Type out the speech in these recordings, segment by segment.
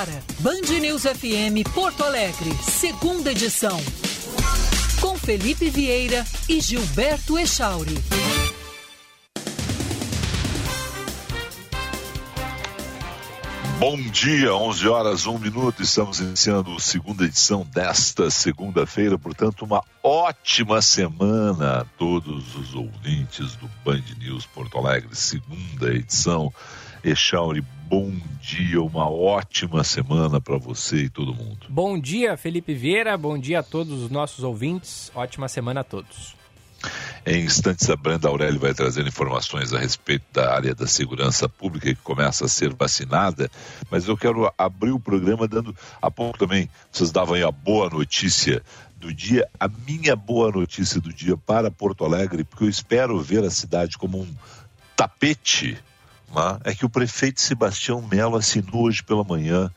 Agora, Band News FM Porto Alegre, segunda edição. Com Felipe Vieira e Gilberto Echauri. Bom dia, 11 horas, 1 minuto. Estamos iniciando a segunda edição desta segunda-feira. Portanto, uma ótima semana a todos os ouvintes do Band News Porto Alegre, segunda edição. Echauri, bom dia, uma ótima semana para você e todo mundo. Bom dia, Felipe Vieira, bom dia a todos os nossos ouvintes, ótima semana a todos. Em instantes, a Brenda Aurélio vai trazer informações a respeito da área da segurança pública que começa a ser vacinada, mas eu quero abrir o programa dando, há pouco também, vocês davam aí a boa notícia do dia, a minha boa notícia do dia para Porto Alegre, porque eu espero ver a cidade como um tapete é que o prefeito Sebastião Melo assinou hoje pela manhã,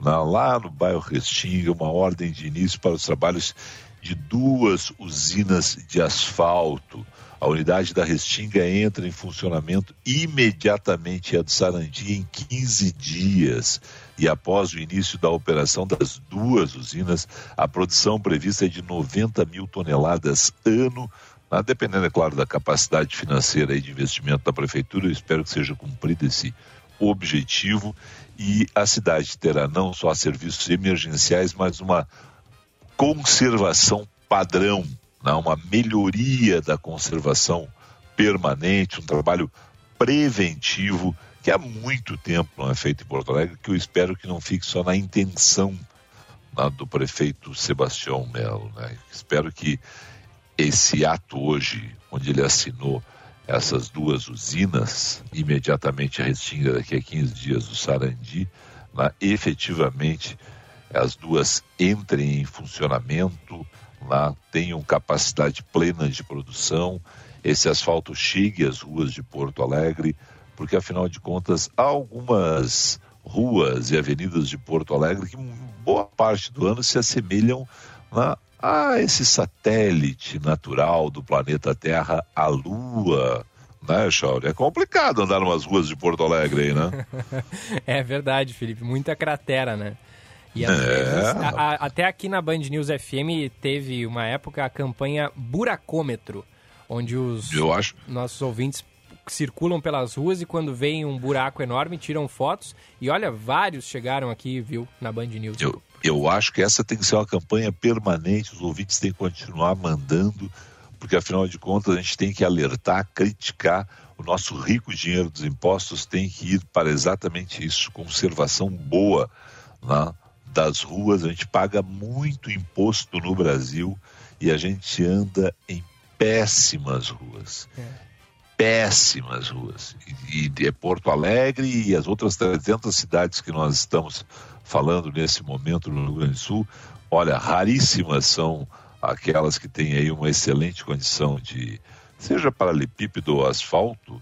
lá no bairro Restinga, uma ordem de início para os trabalhos de duas usinas de asfalto. A unidade da Restinga entra em funcionamento imediatamente e a do Sarandi em 15 dias. E após o início da operação das duas usinas, a produção prevista é de 90 mil toneladas ano ah, dependendo, é claro, da capacidade financeira e de investimento da prefeitura, eu espero que seja cumprido esse objetivo e a cidade terá não só serviços emergenciais, mas uma conservação padrão, né? uma melhoria da conservação permanente, um trabalho preventivo que há muito tempo não é feito em Porto Alegre, que eu espero que não fique só na intenção né, do prefeito Sebastião Melo. Né? Espero que esse ato hoje, onde ele assinou essas duas usinas, imediatamente a Restinga daqui a 15 dias do Sarandi, lá, efetivamente as duas entrem em funcionamento, lá tenham capacidade plena de produção, esse asfalto chegue às ruas de Porto Alegre, porque afinal de contas há algumas ruas e avenidas de Porto Alegre que boa parte do ano se assemelham lá, ah, esse satélite natural do planeta Terra, a Lua, né, Chauri? É complicado andar nas ruas de Porto Alegre aí, né? é verdade, Felipe. Muita cratera, né? E às é. vezes, a, a, até aqui na Band News FM teve uma época a campanha Buracômetro, onde os acho... nossos ouvintes circulam pelas ruas e quando vem um buraco enorme tiram fotos. E olha, vários chegaram aqui, viu, na Band News. Eu, eu acho que essa tem que ser uma campanha permanente, os ouvintes têm que continuar mandando, porque afinal de contas a gente tem que alertar, criticar. O nosso rico dinheiro dos impostos tem que ir para exatamente isso, conservação boa né, das ruas. A gente paga muito imposto no Brasil e a gente anda em péssimas ruas. É. Péssimas ruas. E, e é Porto Alegre e as outras 300 cidades que nós estamos falando nesse momento no Rio Grande do Sul, olha, raríssimas são aquelas que têm aí uma excelente condição de, seja paralelepípedo ou asfalto,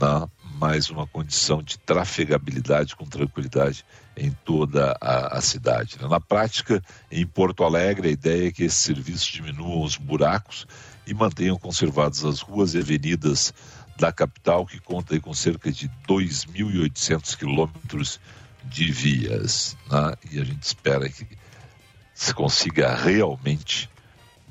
na, mais uma condição de trafegabilidade com tranquilidade em toda a, a cidade. Na prática, em Porto Alegre, a ideia é que esses serviços diminuam os buracos e mantenham conservadas as ruas e avenidas da capital, que conta com cerca de 2.800 quilômetros de vias. Né? E a gente espera que se consiga realmente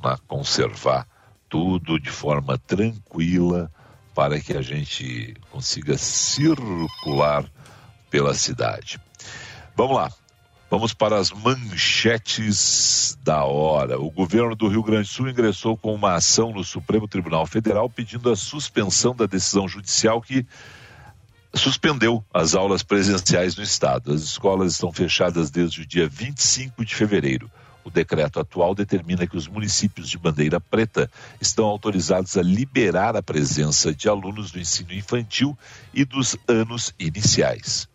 né, conservar tudo de forma tranquila para que a gente consiga circular pela cidade. Vamos lá. Vamos para as manchetes da hora. O governo do Rio Grande do Sul ingressou com uma ação no Supremo Tribunal Federal pedindo a suspensão da decisão judicial que suspendeu as aulas presenciais no estado. As escolas estão fechadas desde o dia 25 de fevereiro. O decreto atual determina que os municípios de bandeira preta estão autorizados a liberar a presença de alunos do ensino infantil e dos anos iniciais.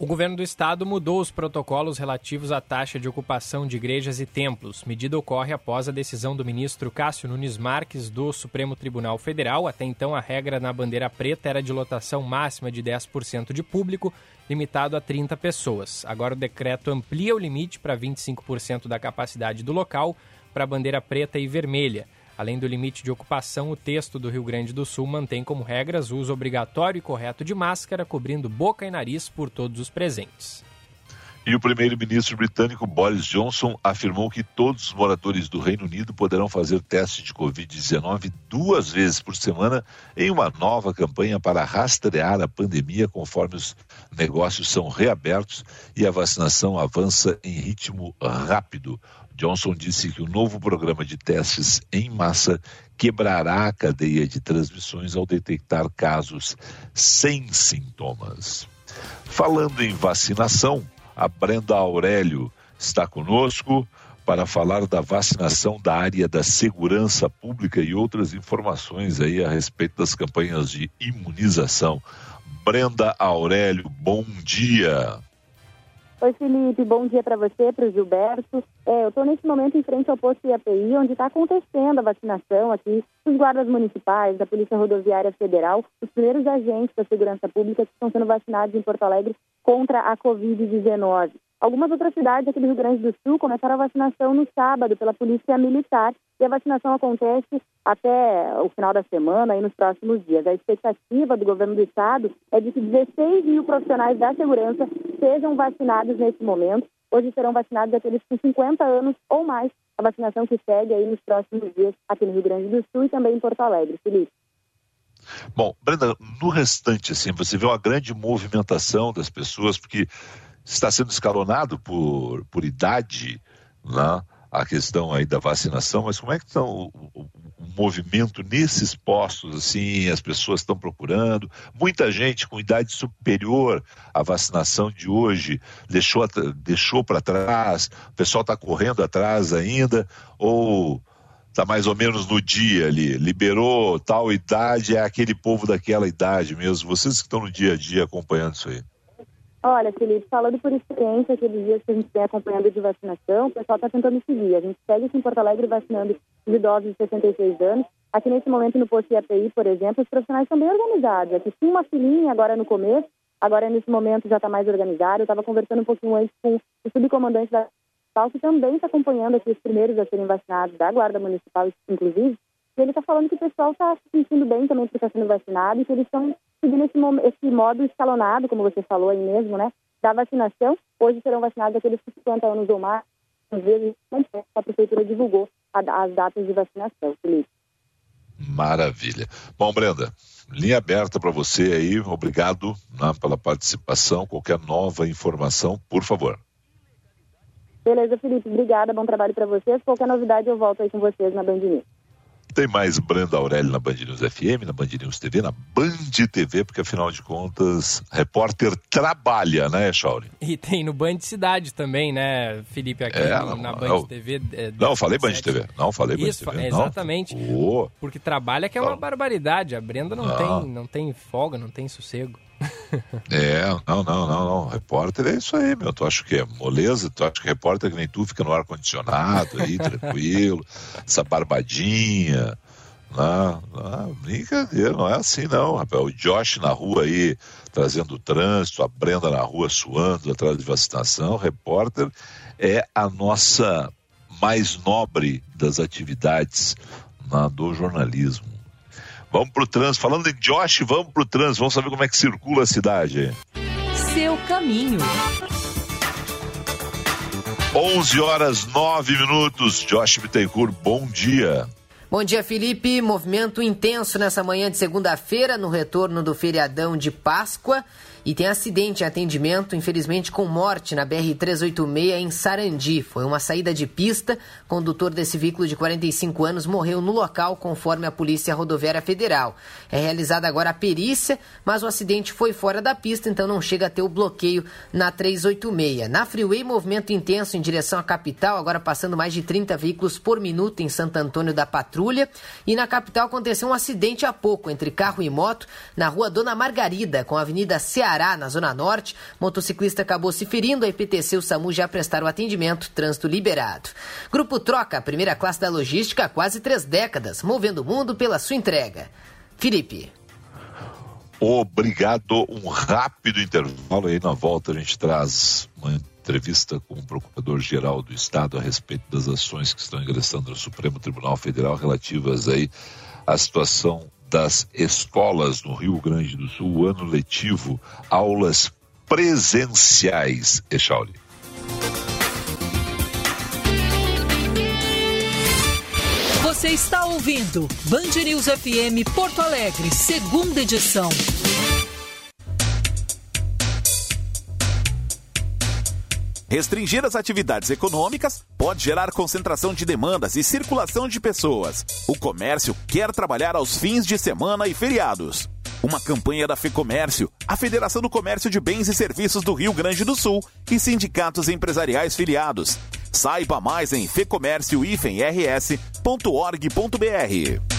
O governo do estado mudou os protocolos relativos à taxa de ocupação de igrejas e templos. Medida ocorre após a decisão do ministro Cássio Nunes Marques do Supremo Tribunal Federal. Até então, a regra na bandeira preta era de lotação máxima de 10% de público, limitado a 30 pessoas. Agora o decreto amplia o limite para 25% da capacidade do local para a bandeira preta e vermelha. Além do limite de ocupação, o texto do Rio Grande do Sul mantém como regras o uso obrigatório e correto de máscara, cobrindo boca e nariz por todos os presentes. E o primeiro-ministro britânico Boris Johnson afirmou que todos os moradores do Reino Unido poderão fazer teste de Covid-19 duas vezes por semana em uma nova campanha para rastrear a pandemia conforme os negócios são reabertos e a vacinação avança em ritmo rápido. Johnson disse que o novo programa de testes em massa quebrará a cadeia de transmissões ao detectar casos sem sintomas. Falando em vacinação, a Brenda Aurélio está conosco para falar da vacinação da área da segurança pública e outras informações aí a respeito das campanhas de imunização. Brenda Aurélio, bom dia. Oi, Felipe, bom dia para você, para o Gilberto. É, eu estou nesse momento em frente ao posto IAPI, onde está acontecendo a vacinação aqui dos guardas municipais, da Polícia Rodoviária Federal, os primeiros agentes da segurança pública que estão sendo vacinados em Porto Alegre contra a Covid-19. Algumas outras cidades aqui do Rio Grande do Sul começaram a vacinação no sábado pela Polícia Militar e a vacinação acontece até o final da semana e nos próximos dias. A expectativa do governo do estado é de que 16 mil profissionais da segurança sejam vacinados nesse momento. Hoje serão vacinados aqueles com 50 anos ou mais. A vacinação que segue aí nos próximos dias aqui no Rio Grande do Sul e também em Porto Alegre. Felipe. Bom, Brenda, no restante, assim, você vê uma grande movimentação das pessoas, porque está sendo escalonado por, por idade, né? a questão aí da vacinação, mas como é que está o, o, o, movimento nesses postos, assim, as pessoas estão procurando, muita gente com idade superior à vacinação de hoje deixou, deixou para trás, o pessoal está correndo atrás ainda, ou está mais ou menos no dia ali, liberou tal idade, é aquele povo daquela idade mesmo. Vocês que estão no dia a dia acompanhando isso aí. Olha, Felipe, falando por experiência, aqueles dias que a gente vem acompanhando de vacinação, o pessoal está tentando seguir. A gente segue aqui em Porto Alegre vacinando os idosos de 66 anos. Aqui nesse momento no posto IAPI, por exemplo, os profissionais estão bem organizados. Aqui tinha uma filinha agora no começo, agora nesse momento já está mais organizado. Eu estava conversando um pouquinho antes com o subcomandante da Municipal, que também está acompanhando aqui os primeiros a serem vacinados, da Guarda Municipal, inclusive, e ele está falando que o pessoal está se sentindo bem também porque está sendo vacinado e que eles estão seguindo esse, esse modo escalonado, como você falou aí mesmo, né, da vacinação. Hoje serão vacinados aqueles com 50 anos ou mais, às vezes a prefeitura divulgou as datas de vacinação, Felipe. Maravilha. Bom, Brenda, linha aberta para você aí, obrigado né, pela participação. Qualquer nova informação, por favor. Beleza, Felipe. Obrigada, bom trabalho para vocês. Qualquer novidade eu volto aí com vocês na Band News. Tem mais Brenda Aurélio na Band News FM, na Band News TV, na Band TV, porque afinal de contas, repórter trabalha, né, Chauri? E tem no Band Cidade também, né, Felipe, aqui é, no, na Band TV. É, não, falei Band TV. Não, falei Isso, Band TV. exatamente. Oh. Porque trabalha que é uma barbaridade. A Brenda não, não. tem, não tem folga, não tem sossego. É, não, não, não, não. Repórter é isso aí, meu. Tu acha que é moleza? Tu acha que repórter que nem tu fica no ar-condicionado aí, tranquilo, essa barbadinha. Não, não, brincadeira, não é assim não, rapaz. O Josh na rua aí trazendo trânsito, a Brenda na rua suando atrás de vacinação. Repórter é a nossa mais nobre das atividades na, do jornalismo. Vamos pro trânsito. Falando em Josh, vamos pro trânsito. Vamos saber como é que circula a cidade. Seu caminho. 11 horas 9 minutos. Josh Bittencourt, bom dia. Bom dia, Felipe. Movimento intenso nessa manhã de segunda-feira, no retorno do feriadão de Páscoa. E tem acidente em atendimento, infelizmente com morte na BR-386 em Sarandi. Foi uma saída de pista. Condutor desse veículo de 45 anos morreu no local, conforme a Polícia Rodoviária Federal. É realizada agora a perícia, mas o acidente foi fora da pista, então não chega a ter o bloqueio na 386. Na Freeway, movimento intenso em direção à capital, agora passando mais de 30 veículos por minuto em Santo Antônio da Patrulha. E na capital aconteceu um acidente há pouco entre carro e moto na rua Dona Margarida, com a Avenida Ceará Na Zona Norte. Motociclista acabou se ferindo, a IPTC e o SAMU já prestaram atendimento, trânsito liberado. Grupo Troca, primeira classe da logística há quase três décadas, movendo o mundo pela sua entrega. Felipe. Obrigado. Um rápido intervalo aí na volta a gente traz uma entrevista com o Procurador-Geral do Estado a respeito das ações que estão ingressando no Supremo Tribunal Federal relativas aí à situação das escolas no Rio Grande do Sul, ano letivo, aulas presenciais, Echauri. Você está ouvindo Band News FM Porto Alegre, segunda edição. Restringir as atividades econômicas pode gerar concentração de demandas e circulação de pessoas. O comércio quer trabalhar aos fins de semana e feriados. Uma campanha da FEComércio, a Federação do Comércio de Bens e Serviços do Rio Grande do Sul e sindicatos empresariais filiados. Saiba mais em fecomércio-rs.org.br.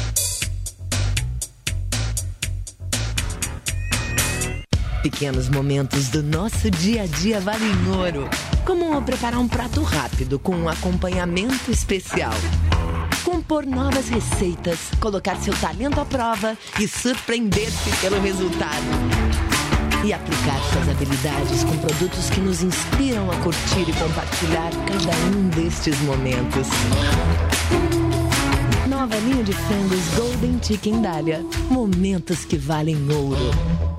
Pequenos momentos do nosso dia a dia valem ouro. Como preparar um prato rápido com um acompanhamento especial. Compor novas receitas, colocar seu talento à prova e surpreender-se pelo resultado. E aplicar suas habilidades com produtos que nos inspiram a curtir e compartilhar cada um destes momentos. Nova linha de frangos Golden Chicken Dália. Momentos que valem ouro.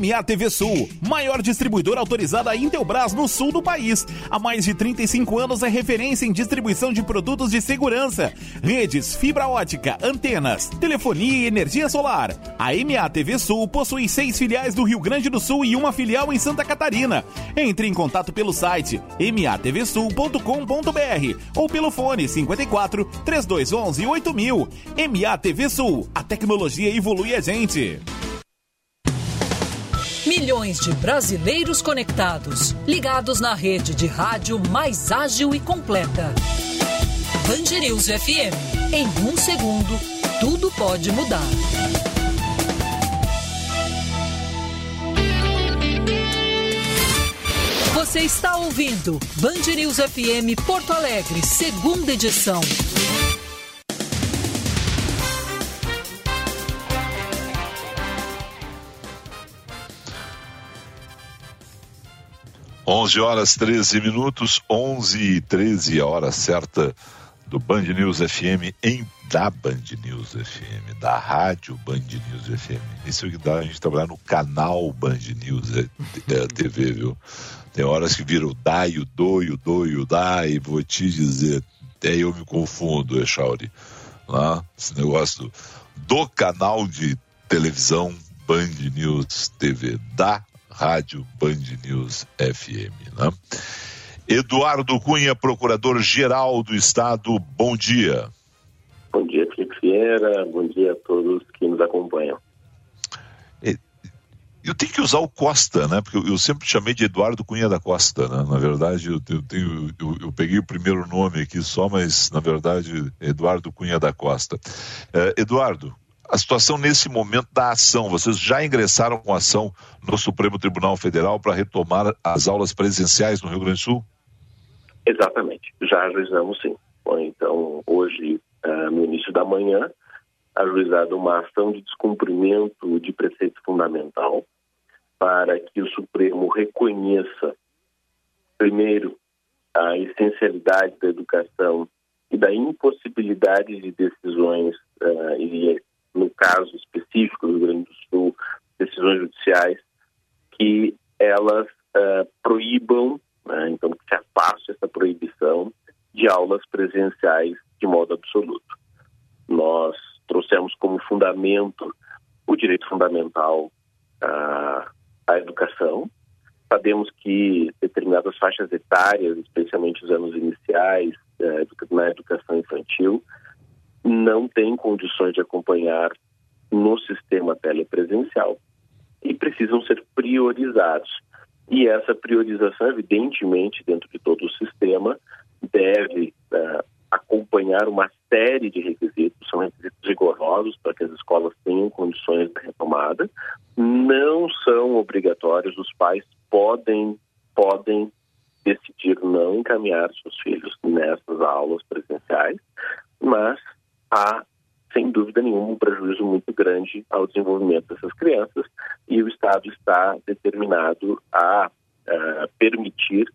MA TV Sul, maior distribuidora autorizada Intelbras no sul do país. Há mais de 35 anos é referência em distribuição de produtos de segurança, redes, fibra ótica, antenas, telefonia e energia solar. A MA TV Sul possui seis filiais do Rio Grande do Sul e uma filial em Santa Catarina. Entre em contato pelo site matvsul.com.br ou pelo fone 54 3211 8000. MA TV Sul, a tecnologia evolui a gente. Milhões de brasileiros conectados, ligados na rede de rádio mais ágil e completa. Band News FM. Em um segundo, tudo pode mudar. Você está ouvindo Band News FM Porto Alegre, segunda edição. 11 horas 13 minutos, 11 e 13, a hora certa do Band News FM em da Band News FM, da rádio Band News FM. Isso é que dá a gente trabalhar no canal Band News é, é, TV, viu? Tem horas que viram o DAI, o DO, o DO e o DAI, vou te dizer, até eu me confundo, Echauri. Lá, esse negócio do, do canal de televisão Band News TV, da Rádio Band News FM. Né? Eduardo Cunha, procurador-geral do Estado, bom dia. Bom dia, Felipe Vieira, bom dia a todos que nos acompanham. Eu tenho que usar o Costa, né? Porque eu, sempre chamei de Eduardo Cunha da Costa, né? Na verdade, eu, eu, tenho, eu, eu peguei o primeiro nome aqui só, mas na verdade, Eduardo Cunha da Costa. É, Eduardo, a situação nesse momento da ação. Vocês já ingressaram com ação no Supremo Tribunal Federal para retomar as aulas presenciais no Rio Grande do Sul? Exatamente, já ajuizamos sim. Bom, então, hoje, uh, no início da manhã, ajuizada uma ação de descumprimento de preceito fundamental para que o Supremo reconheça, primeiro, a essencialidade da educação e da impossibilidade de decisões uh, e no caso específico do Rio Grande do Sul, decisões judiciais, que elas uh, proíbam, né, então que se afaste essa proibição de aulas presenciais de modo absoluto. Nós trouxemos como fundamento o direito fundamental à, à educação. Sabemos que determinadas faixas etárias, especialmente os anos iniciais eh, na educação infantil, não têm condições de acompanhar no sistema telepresencial e precisam ser priorizados. E essa priorização, evidentemente, dentro de todo o sistema, deve uh, acompanhar uma série de requisitos, são requisitos rigorosos para que as escolas tenham condições de retomada, não são obrigatórios, os pais podem, podem decidir não encaminhar seus filhos nessas aulas presenciais, mas há, sem dúvida nenhuma, um prejuízo muito grande ao desenvolvimento dessas crianças e o Estado está determinado a uh, permitir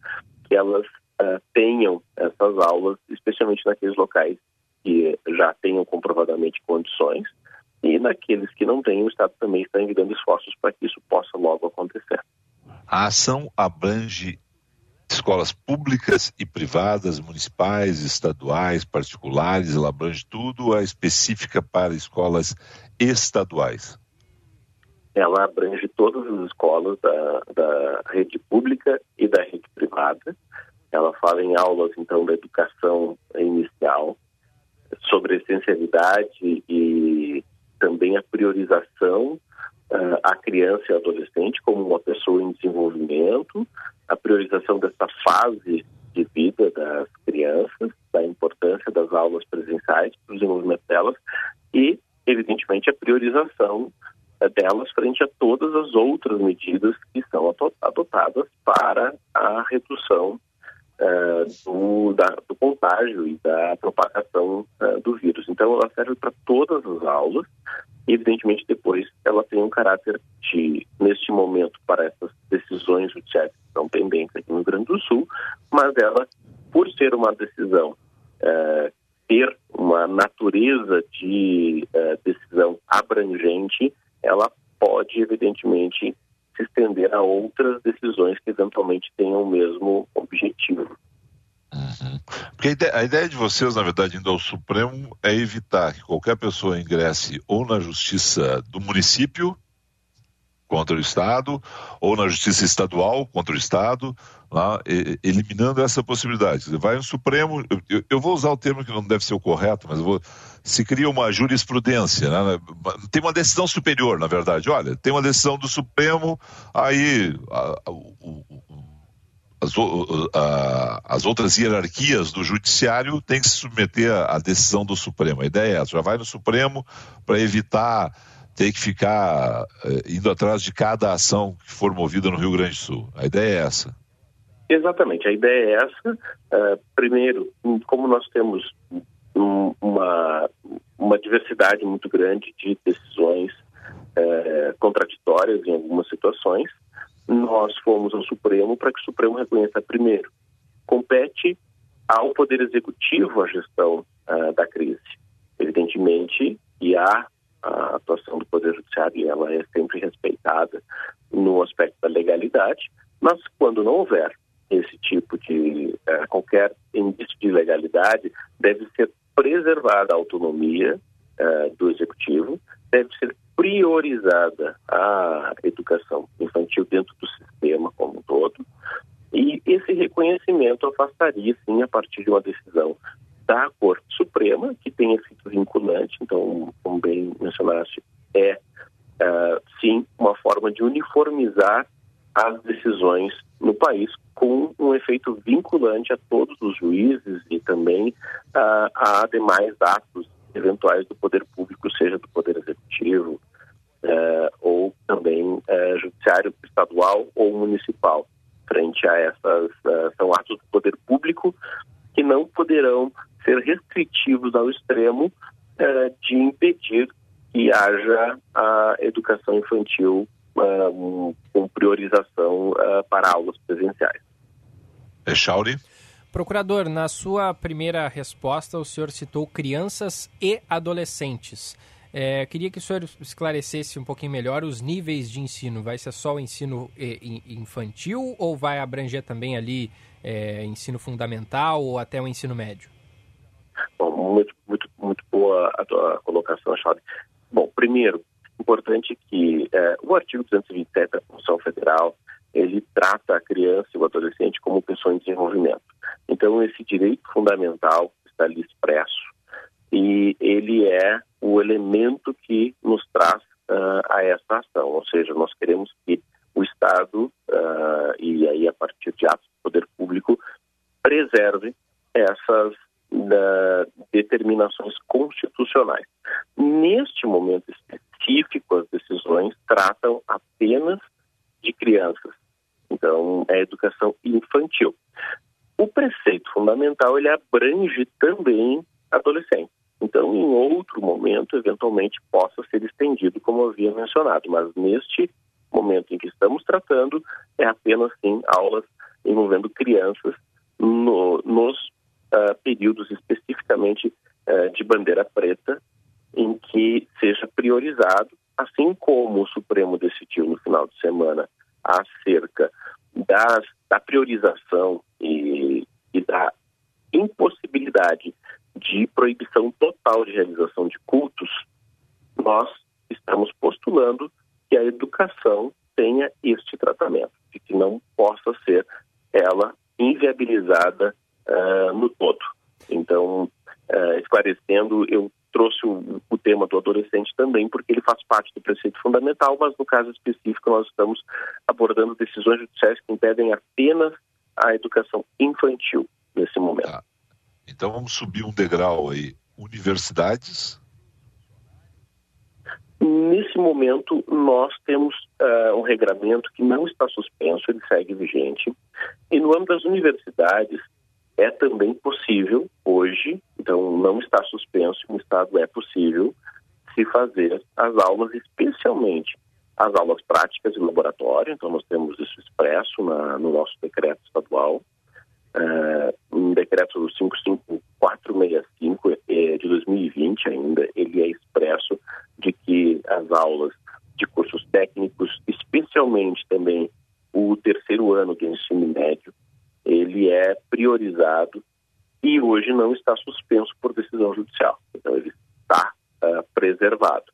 que elas uh, tenham essas aulas, especialmente naqueles locais que já tenham comprovadamente condições e naqueles que não têm, o Estado também está enviando esforços para que isso possa logo acontecer. A ação abrange escolas públicas e privadas, municipais, estaduais, particulares, ela abrange tudo, a específica para escolas estaduais? Ela abrange todas as escolas da, da rede pública e da rede privada. Ela fala em aulas, então, da educação inicial, sobre essencialidade e também a priorização uh, a criança e adolescente como uma pessoa em desenvolvimento, a priorização dessa fase de vida das crianças, da importância das aulas presenciais para o desenvolvimento delas e, evidentemente, a priorização uh, delas frente a todas as outras medidas que são adotadas para a redução uh, do, da, do, contágio e da propagação uh, do vírus. Então, ela serve para todas as aulas e, evidentemente, depois ela tem um caráter de, neste momento, para essas decisões judiciais que estão pendentes aqui no Rio Grande do Sul, mas ela, por ser uma decisão, uh, ter uma natureza de decisão abrangente, ela pode, evidentemente, se a outras decisões que eventualmente tenham o mesmo objetivo. Uhum. Porque a ideia, a ideia, de vocês, na verdade, indo ao Supremo, é evitar que qualquer pessoa ingresse ou na justiça do município contra o Estado, ou na justiça estadual contra o Estado, lá, eliminando essa possibilidade. Vai no Supremo, eu, eu, vou usar o termo que não deve ser o correto, mas vou, se cria uma jurisprudência, né? tem uma decisão superior, na verdade. Olha, tem uma decisão do Supremo, aí a, a, as, a, as, outras hierarquias do judiciário têm que se submeter à decisão do Supremo. A ideia é essa, já vai no Supremo para evitar ter que ficar eh, indo atrás de cada ação que for movida no Rio Grande do Sul. A ideia é essa. Exatamente, a ideia é essa. Uh, primeiro, como nós temos uma, uma diversidade muito grande de decisões é, contraditórias em algumas situações. Nós fomos ao Supremo para que o Supremo reconheça, primeiro, compete ao Poder Executivo a gestão uh, da crise. Evidentemente, e há a atuação do Poder Judiciário e ela é sempre respeitada no aspecto da legalidade, mas quando não houver esse tipo de uh, qualquer indício de legalidade, deve ser preservada a autonomia uh, do executivo, deve ser priorizada a educação infantil dentro do sistema como um todo, e esse reconhecimento afastaria, sim, a partir de uma decisão da Corte Suprema, que tem efeito vinculante, então, como bem mencionaste, é, uh, sim, uma forma de uniformizar as decisões no país com um efeito vinculante a todos os juízes e também uh, a demais atos eventuais do poder público, seja do poder executivo uh, ou também uh, judiciário estadual ou municipal. Frente a essas, são atos do poder público que não poderão ser restritivos ao extremo de impedir que haja a educação infantil com priorização para aulas presenciais. É Chauri? Procurador, na sua primeira resposta, o senhor citou crianças e adolescentes. É, queria que o senhor esclarecesse um pouquinho melhor os níveis de ensino. Vai ser só o ensino eh, infantil ou vai abranger também ali é, ensino fundamental ou até o ensino médio? Bom, muito, muito, muito boa a tua colocação, Chauri. Bom, primeiro, importante que é, o artigo 227 da Constituição Federal ele trata a criança e o adolescente como pessoa em desenvolvimento. Então, esse direito fundamental está ali expresso e ele é o elemento que nos traz uh, a essa ação. Ou seja, nós queremos que o Estado, uh, e aí a partir de atos do poder público, preserve essas uh, determinações constitucionais. Neste momento específico, as decisões tratam apenas de crianças então, é educação infantil. o preceito fundamental ele abrange também adolescentes. Então, em outro momento, eventualmente possa ser estendido, como havia mencionado, mas neste momento em que estamos tratando, é apenas sim aulas envolvendo crianças no, nos uh, períodos especificamente uh, de bandeira preta, em que seja priorizado, assim como o Supremo decidiu no final de semana acerca das, da priorização e, e da impossibilidade de proibição total de realização de cultos, nós estamos postulando que a educação tenha este tratamento, de que não possa ser ela inviabilizada uh, no todo. Então, uh, esclarecendo, eu trouxe o, o, tema do adolescente também, porque ele faz parte do preceito fundamental, mas no caso específico nós estamos abordando decisões judiciais que impedem apenas a educação infantil nesse momento. Ah, então vamos subir um degrau aí. Universidades? Nesse momento, nós temos uh, um regramento que não está suspenso, ele segue vigente. E no âmbito das universidades, é também possível, hoje, então não está suspenso, no Estado é possível se fazer as aulas, especialmente as aulas práticas e laboratório, então nós temos isso expresso na, no nosso decreto estadual, uh, um decreto 55465 é, de 2020 ainda, ele é expresso de que as aulas de cursos técnicos, especialmente também o terceiro ano do ensino médio, ele é priorizado e hoje não está suspenso por decisão judicial. Então, ele está uh, preservado.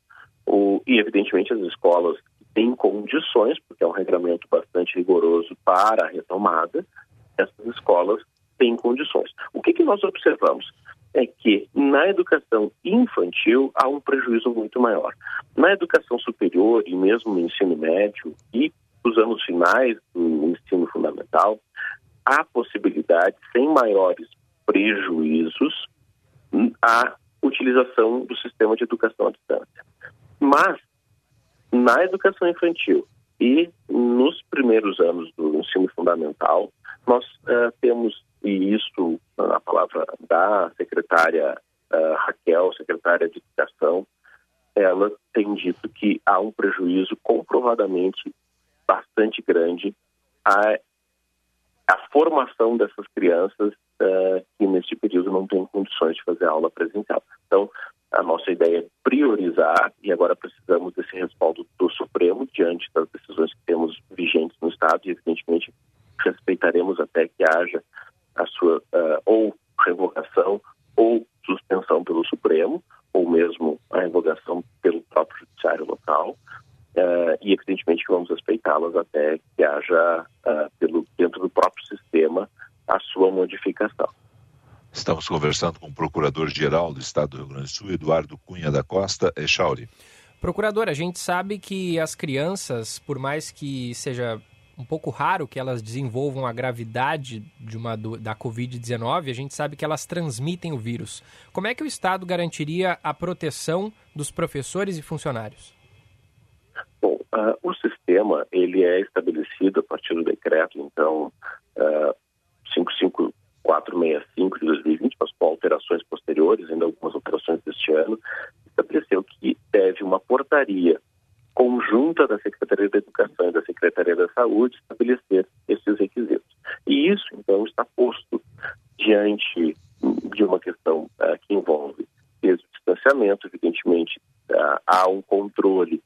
O, e, evidentemente, as escolas têm condições, porque é um regramento bastante rigoroso para a retomada, essas escolas têm condições. O que, que nós observamos? É que na educação infantil há um prejuízo muito maior. Na educação superior e mesmo no ensino médio e os anos finais do ensino fundamental, há possibilidade, sem maiores prejuízos, a utilização do sistema de educação à distância. Mas, na educação infantil e nos primeiros anos do ensino fundamental, nós uh, temos, e isso na palavra da secretária uh, Raquel, secretária de Educação, ela tem dito que há um prejuízo comprovadamente bastante grande a a formação dessas crianças uh, que neste período não têm condições de fazer aula presencial. Então, a nossa ideia é priorizar e agora precisamos desse respaldo do Supremo diante das decisões que temos vigentes no Estado e, evidentemente, respeitaremos até que haja a sua uh, ou revogação ou suspensão pelo Supremo ou mesmo a revogação pelo próprio Judiciário local. Uh, e evidentemente que vamos respeitá-las até que haja, uh, pelo, dentro do próprio sistema, a sua modificação. Estamos conversando com o Procurador-Geral do Estado do Rio Grande do Sul, Eduardo Cunha da Costa Echauri. Procurador, a gente sabe que as crianças, por mais que seja um pouco raro que elas desenvolvam a gravidade de uma do, da Covid-19, a gente sabe que elas transmitem o vírus. Como é que o Estado garantiria a proteção dos professores e funcionários? Bom, uh, o sistema ele é estabelecido a partir do decreto, então, uh, 55465 de 2020, mas com alterações posteriores, ainda algumas alterações deste ano, estabeleceu que deve uma portaria conjunta da Secretaria da Educação e da Secretaria da Saúde estabelecer esses requisitos. E isso, então, está posto diante de uma questão uh, que envolve desde o distanciamento, evidentemente, há um controle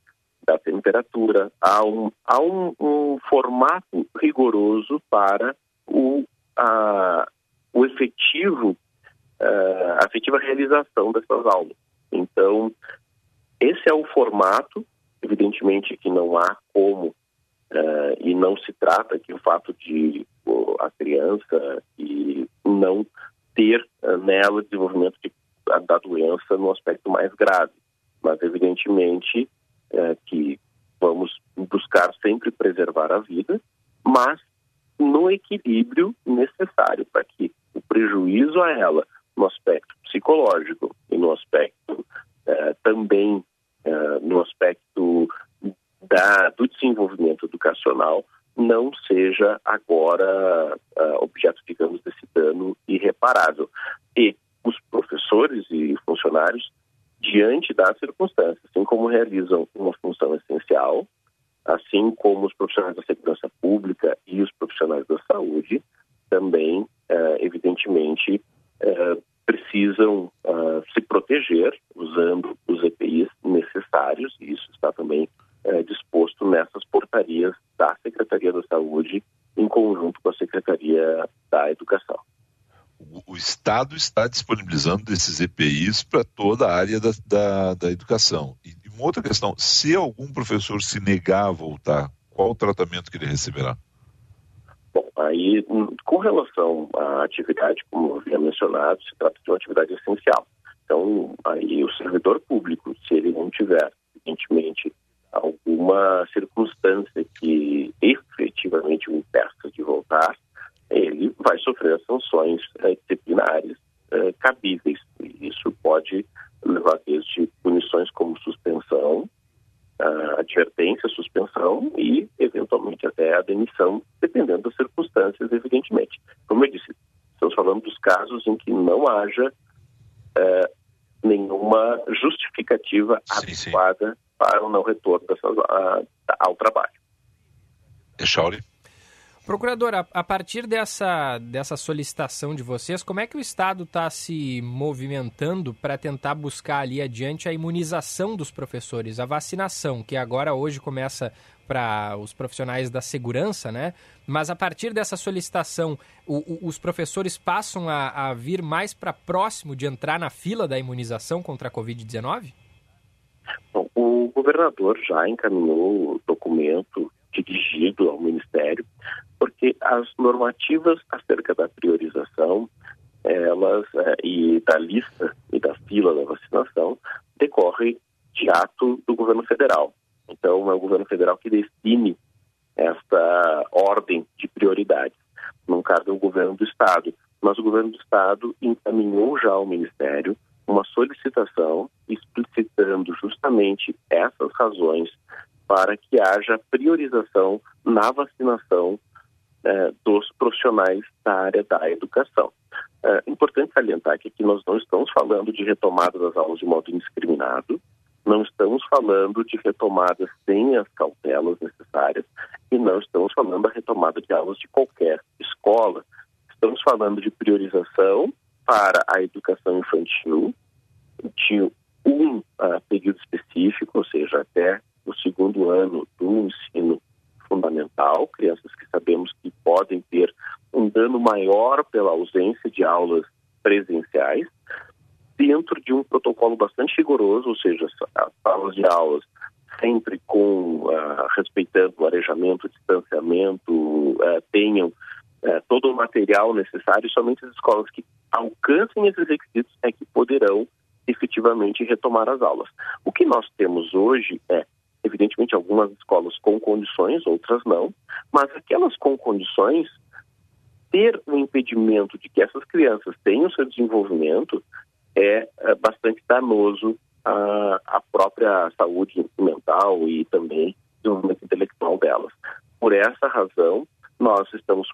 da temperatura, há um, há um, um formato rigoroso para o, a, o efetivo, uh, a efetiva realização dessas aulas. Então, esse é o formato, evidentemente que não há como, uh, e não se trata que o fato de a criança e não ter uh, nela desenvolvimento de, da doença no aspecto mais grave, mas evidentemente é, que vamos buscar sempre preservar a vida, mas no equilíbrio necessário para que o prejuízo a ela no aspecto psicológico e no aspecto é, também é, no aspecto da, do desenvolvimento educacional não seja agora uh, objeto, digamos, desse dano comparável. E os professores e funcionários, diante das circunstâncias, assim como realizam uma função essencial, assim como os profissionais da segurança pública e os profissionais da saúde, também, eh, evidentemente, eh, precisam uh, se proteger usando os EPIs necessários, e isso está também uh, disposto nessas portarias da Secretaria da Saúde, em conjunto com a Secretaria da Educação. O, Estado está disponibilizando esses EPIs para toda a área da, da, da educação. E uma outra questão: se algum professor se negar a voltar, qual o tratamento que ele receberá? Bom, aí, hum, com relação à atividade, como havia mencionado, se trata de uma atividade essencial. Então, aí o servidor público, se ele não tiver, evidentemente, alguma circunstância que efetivamente o impeça de voltar, ele vai sofrer as sanções eh, disciplinares eh, cabíveis. E isso pode levar desde punições como suspensão, advertência, suspensão e, eventualmente, até a demissão, dependendo das circunstâncias, evidentemente. Como eu disse, estamos falando dos casos em que não haja é, nenhuma justificativa sim, adequada sim. para o não retorno dessas, a, ao trabalho. Echauri? Procurador, a, a, partir dessa, dessa solicitação de vocês, como é que o Estado está se movimentando para tentar buscar ali adiante a imunização dos professores, a vacinação, que agora hoje começa para os profissionais da segurança, né? Mas a partir dessa solicitação, o, o, os professores passam a, a vir mais para próximo de entrar na fila da imunização contra a Covid-19? O governador já encaminhou o documento dirigido ao Ministério porque as normativas acerca da priorização, elas é, e da lista e da fila da vacinação decorre de ato do governo federal. Então, é o governo federal que define esta ordem de prioridades. No caso, é o governo do Estado. Mas o governo do Estado encaminhou já ao Ministério uma solicitação explicitando justamente essas razões para que haja priorização na vacinação é, dos profissionais da área da educação. É importante salientar que aqui nós não estamos falando de retomada das aulas de modo indiscriminado, não estamos falando de retomada sem as cautelas necessárias e não estamos falando da retomada de aulas de qualquer escola. Estamos falando de priorização para a educação infantil, de um uh, período específico, ou seja, até o segundo ano do ensino fundamental, crianças que sabemos que podem ter um dano maior pela ausência de aulas presenciais, dentro de um protocolo bastante rigoroso, ou seja, as salas de aulas sempre com uh, respeitando o arejamento, o distanciamento, uh, tenham uh, todo o material necessário, somente as escolas que alcancem esses requisitos é que poderão efetivamente retomar as aulas. O que nós temos hoje é Evidentemente, algumas escolas com condições, outras não, mas aquelas com condições, ter o um impedimento de que essas crianças tenham seu desenvolvimento é, é bastante danoso à, à própria saúde mental e também desenvolvimento intelectual delas. Por essa razão, nós estamos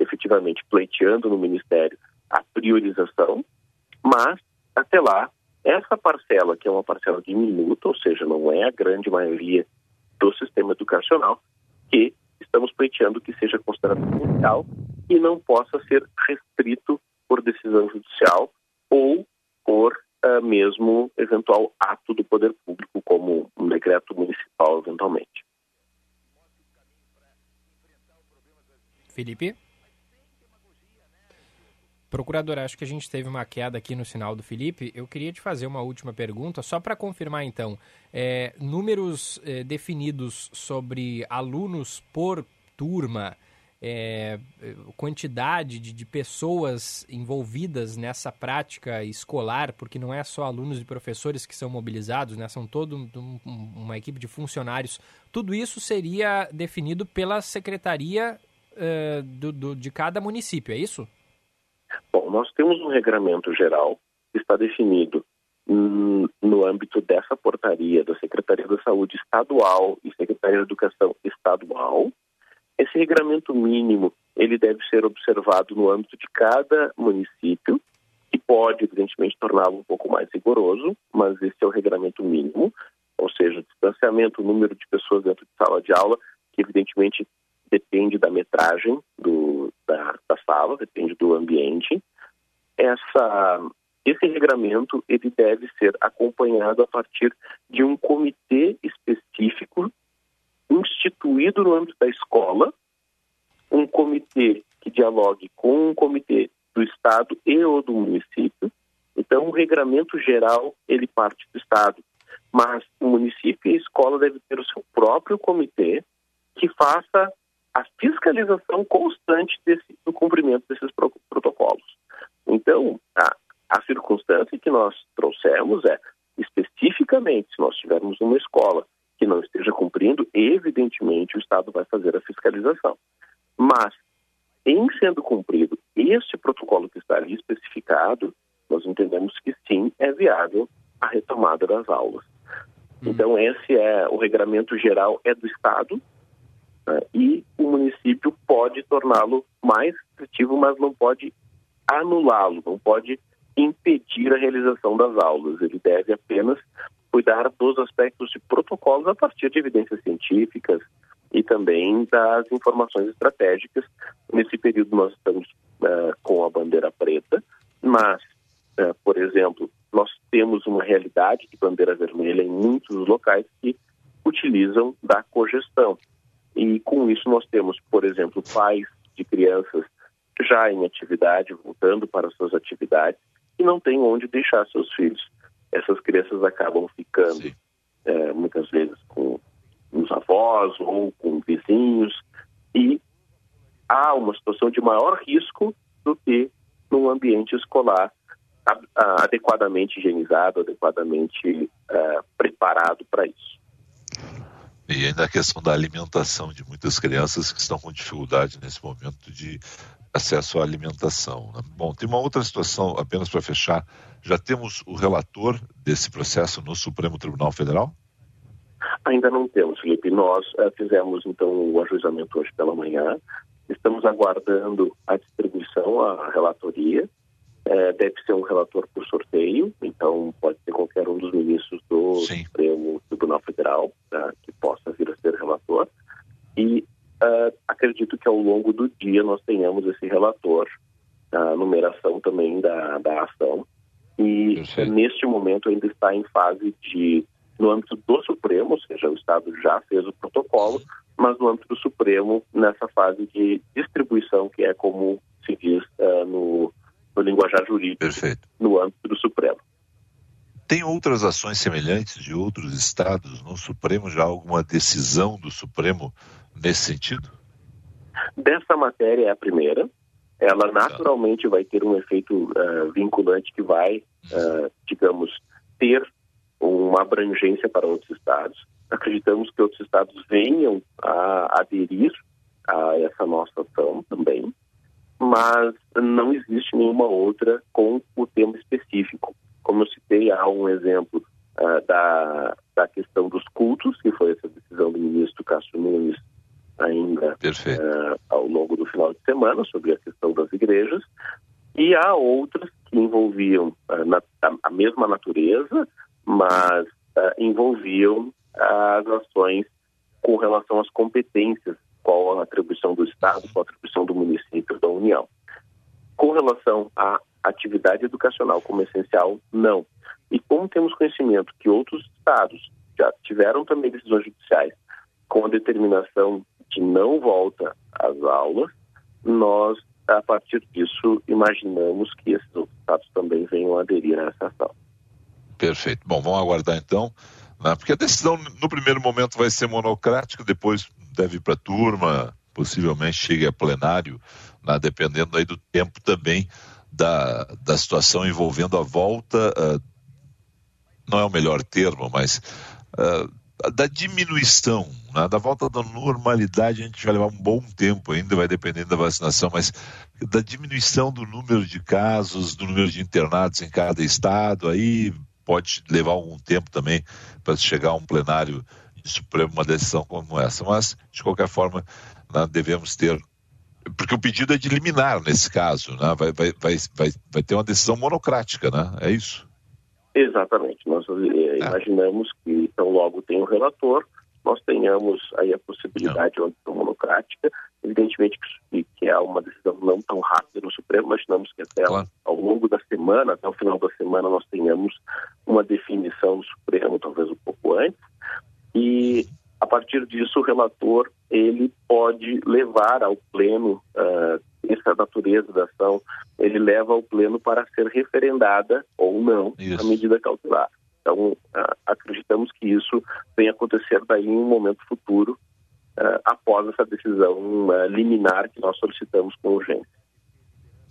efetivamente pleiteando no Ministério a priorização, mas até lá essa parcela, que é uma parcela diminuta, ou seja, não é a grande maioria do sistema educacional, que estamos pleiteando que seja considerado essencial e não possa ser restrito por decisão judicial ou por uh, mesmo eventual ato do poder público, como um decreto municipal, eventualmente. Felipe? Procurador, acho que a gente teve uma queda aqui no sinal do Felipe. Eu queria te fazer uma última pergunta, só para confirmar então. É, números é, definidos sobre alunos por turma, é, quantidade de, de, pessoas envolvidas nessa prática escolar, porque não é só alunos e professores que são mobilizados, né? são toda um, uma equipe de funcionários. Tudo isso seria definido pela secretaria é, do, do, de cada município, é isso? Bom, nós temos um regramento geral que está definido no âmbito dessa portaria da Secretaria da Saúde Estadual e Secretaria da Educação Estadual. Esse regramento mínimo, ele deve ser observado no âmbito de cada município, que pode, evidentemente, torná-lo um pouco mais rigoroso, mas esse é o regulamento mínimo, ou seja, distanciamento, o número de pessoas dentro de sala de aula, que evidentemente depende da metragem do, da, da sala, depende do ambiente. Essa, esse regramento ele deve ser acompanhado a partir de um comitê específico instituído no âmbito da escola, um comitê que dialogue com um comitê do estado e ou do município. Então, o regramento geral ele parte do estado, mas o município e a escola devem ter o seu próprio comitê que faça a fiscalização constante desse, do cumprimento desses pro, protocolos. Então, a, a circunstância que nós trouxemos é, especificamente, se nós tivermos uma escola que não esteja cumprindo, evidentemente o Estado vai fazer a fiscalização. Mas, em sendo cumprido este protocolo que está ali especificado, nós entendemos que sim, é viável a retomada das aulas. Uhum. Então, esse é o regramento geral é do Estado né, e o município pode torná-lo mais restritivo, mas não pode anulá-lo, não pode impedir a realização das aulas. Ele deve apenas cuidar dos aspectos de protocolos a partir de evidências científicas e também das informações estratégicas. Nesse período nós estamos uh, com a bandeira preta, mas, uh, por exemplo, nós temos uma realidade de bandeira vermelha em muitos locais que utilizam da cogestão. E com isso nós temos, por exemplo, pais de crianças já em atividade, voltando para suas atividades, e não têm onde deixar seus filhos essas crianças acabam ficando é, muitas vezes com os avós ou com vizinhos e há uma situação de maior risco do que num ambiente escolar adequadamente higienizado, adequadamente uh, preparado para isso. E ainda a questão da alimentação de muitas crianças que estão com dificuldade nesse momento de acesso à alimentação. Né? Bom, tem uma outra situação, apenas para fechar. Já temos o relator desse processo no Supremo Tribunal Federal? Ainda não temos, Felipe. Nós uh, fizemos, então, o ajuizamento hoje pela manhã. Estamos aguardando a distribuição, a relatoria. Uh, deve ser um relator por sorteio, então pode ser qualquer um dos ministros do Sim. Supremo Tribunal Federal uh, que possa vir a ser relator. E uh, acredito que ao longo do dia nós tenhamos esse relator, a numeração também da, da ação. E neste momento ainda está em fase de, no âmbito do Supremo, ou seja, o Estado já fez o protocolo, mas no âmbito do Supremo, nessa fase de distribuição, que é como se diz uh, no, no linguajar jurídico, Perfeito. no âmbito do Supremo. Tem outras ações semelhantes de outros estados no Supremo? Já alguma decisão do Supremo nesse sentido? Dessa matéria é a primeira. Ela naturalmente vai ter um efeito uh, vinculante que vai, uh, digamos, ter uma abrangência para outros estados. Acreditamos que outros estados venham a aderir a essa nossa ação também, mas não existe nenhuma outra com o tema específico. Como eu citei, há um exemplo uh, da, da questão dos cultos, que foi essa decisão do ministro Cássio Nunes ainda uh, ao longo do final de semana sobre a questão das igrejas, e há outras que envolviam uh, na, a, mesma natureza, mas envolviam as ações com relação às competências, qual a atribuição do Estado, qual a atribuição do município, União. Com relação à atividade educacional como essencial, não. E como temos conhecimento que outros estados já tiveram também decisões judiciais com a determinação que não volta às aulas, nós, a partir disso, imaginamos que esses outros estados também venham aderir a essa ação. Perfeito. Bom, vamos aguardar então, né? porque a decisão no primeiro momento vai ser monocrática, depois deve ir para a turma, possivelmente chegue a plenário, né? dependendo aí do tempo também da, da situação envolvendo a volta, uh, não é o melhor termo, mas uh, da diminuição, né? da volta da normalidade, a gente vai levar um bom tempo ainda, vai dependendo da vacinação, mas da diminuição do número de casos, do número de internados em cada estado, aí pode levar algum tempo também para chegar a um plenário de Supremo uma decisão como essa. Mas, de qualquer forma, né, devemos ter porque o pedido é de liminar nesse caso, né? vai, vai, vai, vai, vai ter uma decisão monocrática, né? É isso? Exatamente. Nós é. imaginamos que, então, logo tem o um relator, nós tenhamos aí a possibilidade de uma decisão monocrática. Evidentemente que, que é uma decisão não tão rápida no Supremo, imaginamos que até claro. ao longo da semana, até o final da semana, nós tenhamos uma definição no Supremo, talvez um pouco antes. E a partir disso, o relator ele pode levar ao pleno uh, essa natureza da ação, ele leva ao pleno para ser referendada ou não isso. a medida cautelar. Então, uh, acreditamos que isso venha acontecer daí em um momento futuro, uh, após essa decisão liminar que nós solicitamos com urgência.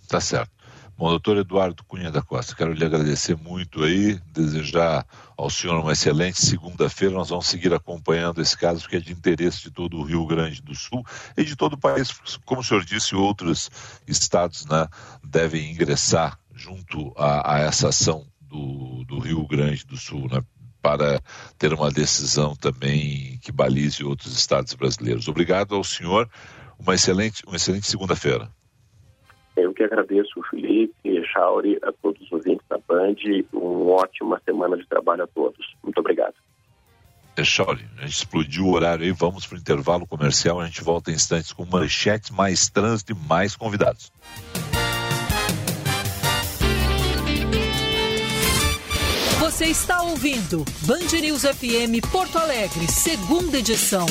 Tá certo. Bom, doutor Eduardo Cunha da Costa, quero lhe agradecer muito aí, desejar ao senhor uma excelente segunda-feira. Nós vamos seguir acompanhando esse caso, que é de interesse de todo o Rio Grande do Sul e de todo o país. Como o senhor disse, outros estados né, devem ingressar junto a, a essa ação do, do, Rio Grande do Sul, né, para ter uma decisão também que balize outros estados brasileiros. Obrigado ao senhor. Uma excelente, uma excelente segunda-feira. Eu que agradeço, Felipe, Chauri, a todos os ouvintes da Band. Uma ótima semana de trabalho a todos. Muito obrigado. É, Chauri, a gente explodiu o horário aí. Vamos para o intervalo comercial. A gente volta em instantes com manchetes, mais trânsito e mais convidados. Você está ouvindo Band News FM Porto Alegre, segunda edição.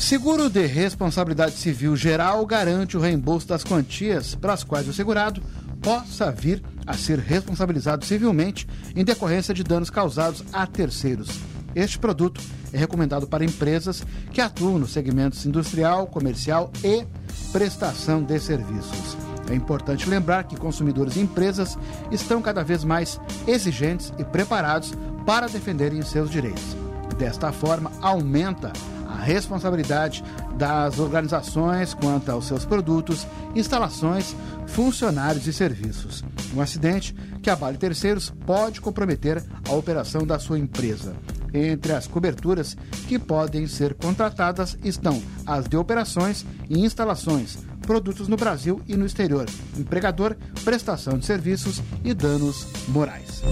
Seguro de responsabilidade civil geral garante o reembolso das quantias para as quais o segurado possa vir a ser responsabilizado civilmente em decorrência de danos causados a terceiros. Este produto é recomendado para empresas que atuam nos segmentos industrial, comercial e prestação de serviços. É importante lembrar que consumidores e empresas estão cada vez mais exigentes e preparados para defenderem seus direitos. Desta forma, aumenta a responsabilidade das organizações quanto aos seus produtos, instalações, funcionários e serviços. Um acidente que abale terceiros pode comprometer a operação da sua empresa. Entre as coberturas que podem ser contratadas estão as de operações e instalações, produtos no Brasil e no exterior, empregador, prestação de serviços e danos morais.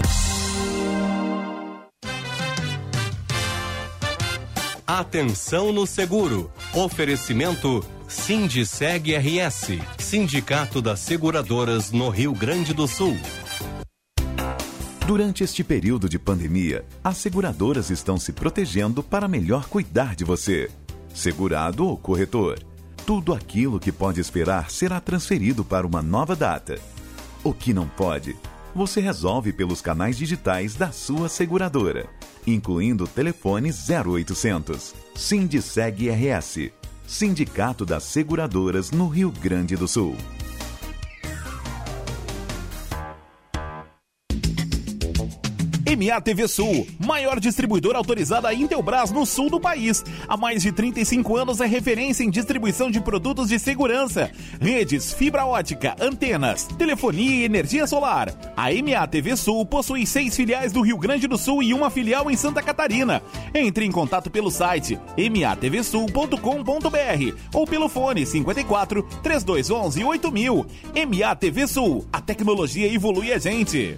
Atenção no seguro. Oferecimento Sindiceg RS, Sindicato das Seguradoras no Rio Grande do Sul. Durante este período de pandemia, as seguradoras estão se protegendo para melhor cuidar de você. Segurado ou corretor, tudo aquilo que pode esperar será transferido para uma nova data. O que não pode, você resolve pelos canais digitais da sua seguradora incluindo telefone 0800. Sindiceg RS, Sindicato das Seguradoras no Rio Grande do Sul. MA TV Sul, maior distribuidora autorizada Intelbras no sul do país. Há mais de 35 anos é referência em distribuição de produtos de segurança, redes, fibra ótica, antenas, telefonia e energia solar. A MA TV Sul possui seis filiais do Rio Grande do Sul e uma filial em Santa Catarina. Entre em contato pelo site matvsul.com.br ou pelo fone 54 3211 8000. MA TV Sul, a tecnologia evolui a gente.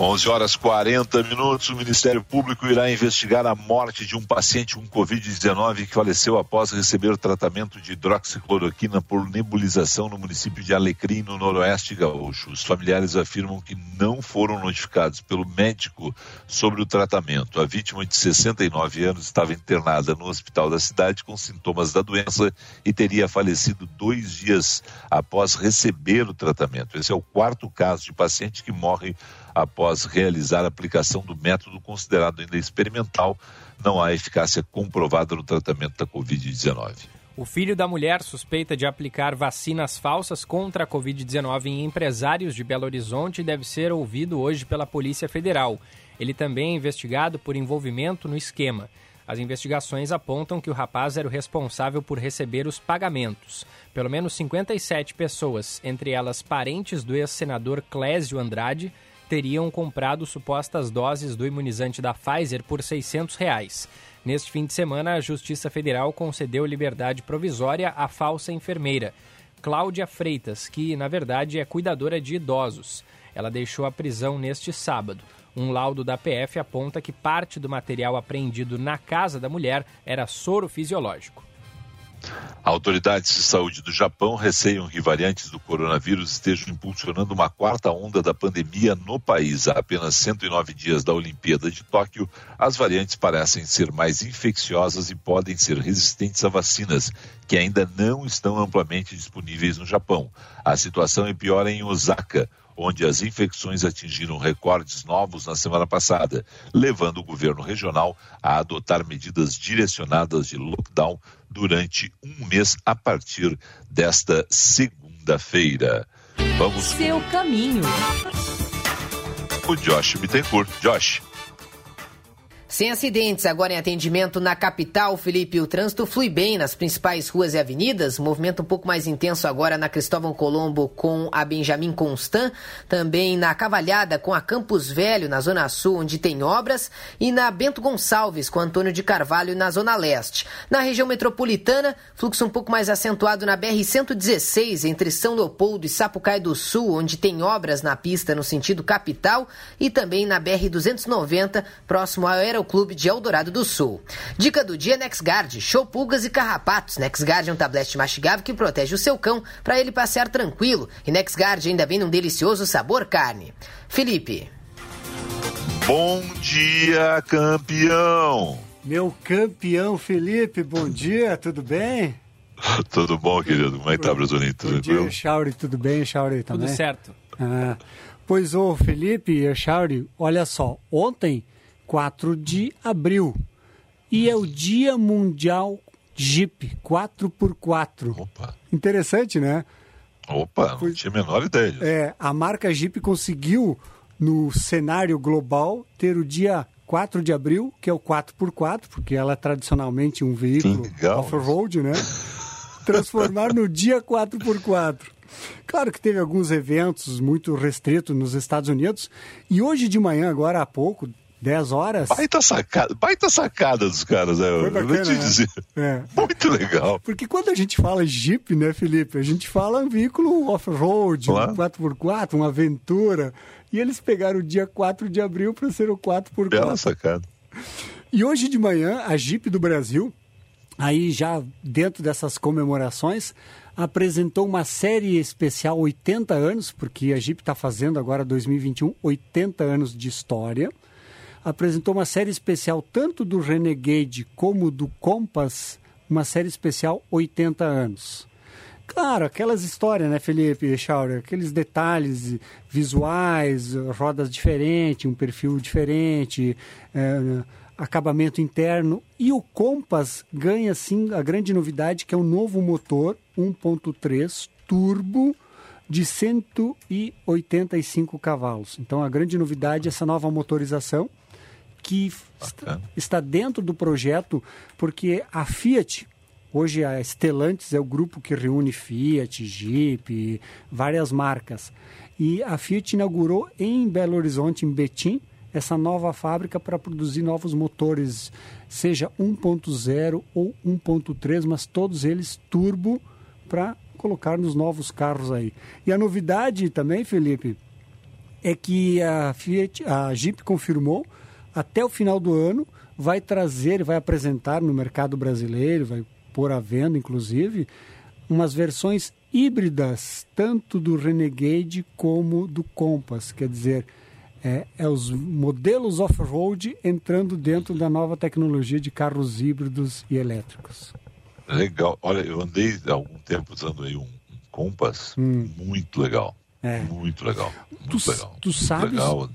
11 horas 40 minutos, o Ministério Público irá investigar a morte de um paciente com Covid-19 que faleceu após receber tratamento de hidroxicloroquina por nebulização no município de Alecrim, no noroeste gaúcho. Os familiares afirmam que não foram notificados pelo médico sobre o tratamento. A vítima de 69 anos estava internada no hospital da cidade com sintomas da doença e teria falecido dois dias após receber o tratamento. Esse é o quarto caso de paciente que morre após realizar a aplicação do método considerado ainda experimental, não há eficácia comprovada no tratamento da Covid-19. O filho da mulher suspeita de aplicar vacinas falsas contra a Covid-19 em empresários de Belo Horizonte deve ser ouvido hoje pela Polícia Federal. Ele também é investigado por envolvimento no esquema. As investigações apontam que o rapaz era o responsável por receber os pagamentos. Pelo menos 57 pessoas, entre elas parentes do ex-senador Clésio Andrade, teriam comprado supostas doses do imunizante da Pfizer por 600 reais. Neste fim de semana, a Justiça Federal concedeu liberdade provisória à falsa enfermeira, Cláudia Freitas, que, na verdade, é cuidadora de idosos. Ela deixou a prisão neste sábado. Um laudo da PF aponta que parte do material apreendido na casa da mulher era soro fisiológico. Autoridades de saúde do Japão receiam que variantes do coronavírus estejam impulsionando uma quarta onda da pandemia no país. Há apenas 109 dias da Olimpíada de Tóquio, as variantes parecem ser mais infecciosas e podem ser resistentes a vacinas, que ainda não estão amplamente disponíveis no Japão. A situação é pior em Osaka, onde as infecções atingiram recordes novos na semana passada, levando o governo regional a adotar medidas direcionadas de lockdown durante um mês a partir desta segunda-feira. Vamos. Seu caminho. O Josh Bittencourt. Josh. Sem acidentes, agora em atendimento na capital, Felipe, o trânsito flui bem nas principais ruas e avenidas. movimento um pouco mais intenso agora na Cristóvão Colombo com a Benjamin Constant, também na Cavalhada com a Campos Velho, na Zona Sul, onde tem obras, e na Bento Gonçalves com Antônio de Carvalho, na Zona Leste. Na região metropolitana, fluxo um pouco mais acentuado na BR-116, entre São Leopoldo e Sapucaí do Sul, onde tem obras na pista no sentido capital, e também na BR-290, próximo ao aeroporto Clube de Eldorado do Sul. Dica do dia NexGuard, show pulgas e carrapatos. NexGuard é um tablete mastigável que protege o seu cão para ele passear tranquilo. E NexGuard ainda vem num delicioso sabor carne. Felipe. Bom dia, campeão. Meu campeão Felipe, bom dia, tudo bem? tudo bom, querido? Como é que tá, Brasolinho? Tudo bom dia, Chauri, tudo bem, Chauri? Também? Tudo certo. Ah, pois, ô Felipe e Chauri, olha só, ontem 4 de abril. E é o Dia Mundial Jeep 4x4. Opa. Interessante, né? Opa, não tinha a menor ideia. É, a marca Jeep conseguiu, no cenário global, ter o dia 4 de abril, que é o 4x4, porque ela é tradicionalmente um veículo off-road, né? Transformar no dia 4x4. Claro que teve alguns eventos muito restritos nos Estados Unidos. E hoje de manhã, agora há pouco, 10 horas. Baita sacada, baita sacada dos caras, né? Foi bacana, te né? dizer. É. Muito legal. Porque quando a gente fala Jeep, né, Felipe? A gente fala um veículo off-road, um 4x4, uma aventura. E eles pegaram o dia 4 de abril para ser o 4x4. Bela sacada. E hoje de manhã, a Jeep do Brasil, aí já dentro dessas comemorações, apresentou uma série especial 80 anos, porque a Jeep está fazendo agora 2021 80 anos de história apresentou uma série especial tanto do Renegade como do Compass, uma série especial 80 anos. Claro, aquelas histórias, né, Felipe Schauer? Aqueles detalhes visuais, rodas diferentes, um perfil diferente, é, acabamento interno. E o Compass ganha, sim, a grande novidade que é um novo motor 1.3 turbo de 185 cavalos. Então, a grande novidade é essa nova motorização que está dentro do projeto, porque a Fiat, hoje a Stellantis é o grupo que reúne Fiat, Jeep, várias marcas. E a Fiat inaugurou em Belo Horizonte, em Betim, essa nova fábrica para produzir novos motores, seja 1.0 ou 1.3, mas todos eles turbo para colocar nos novos carros aí. E a novidade também, Felipe, é que a Fiat, a Jeep confirmou até o final do ano, vai trazer, vai apresentar no mercado brasileiro, vai pôr à venda, inclusive, umas versões híbridas, tanto do Renegade como do Compass. Quer dizer, é, é os modelos off-road entrando dentro da nova tecnologia de carros híbridos e elétricos. Legal. Olha, eu andei há algum tempo usando aí um, um Compass hum. muito legal. É. Muito legal. Muito tu, legal. Tu sabes. Legal.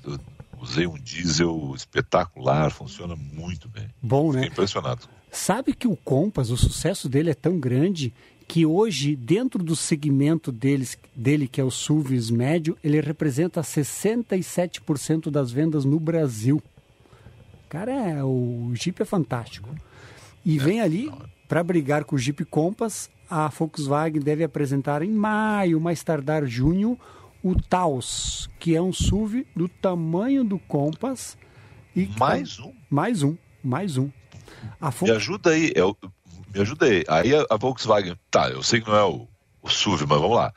Usei um diesel espetacular, funciona muito bem. Bom, Fiquei né? impressionado. Sabe que o Compass, o sucesso dele é tão grande que hoje, dentro do segmento deles, dele, que é o SUVs médio, ele representa 67% das vendas no Brasil. cara é o Jeep é fantástico. E vem ali para brigar com o Jeep Compass, a Volkswagen deve apresentar em maio, mais tardar junho, o Taos, que é um SUV do tamanho do Compass e mais um, mais um, mais um. A Me ajuda aí, eu, me ajuda aí. Aí a, a, Volkswagen, tá, eu sei que não é o, o SUV, mas vamos lá.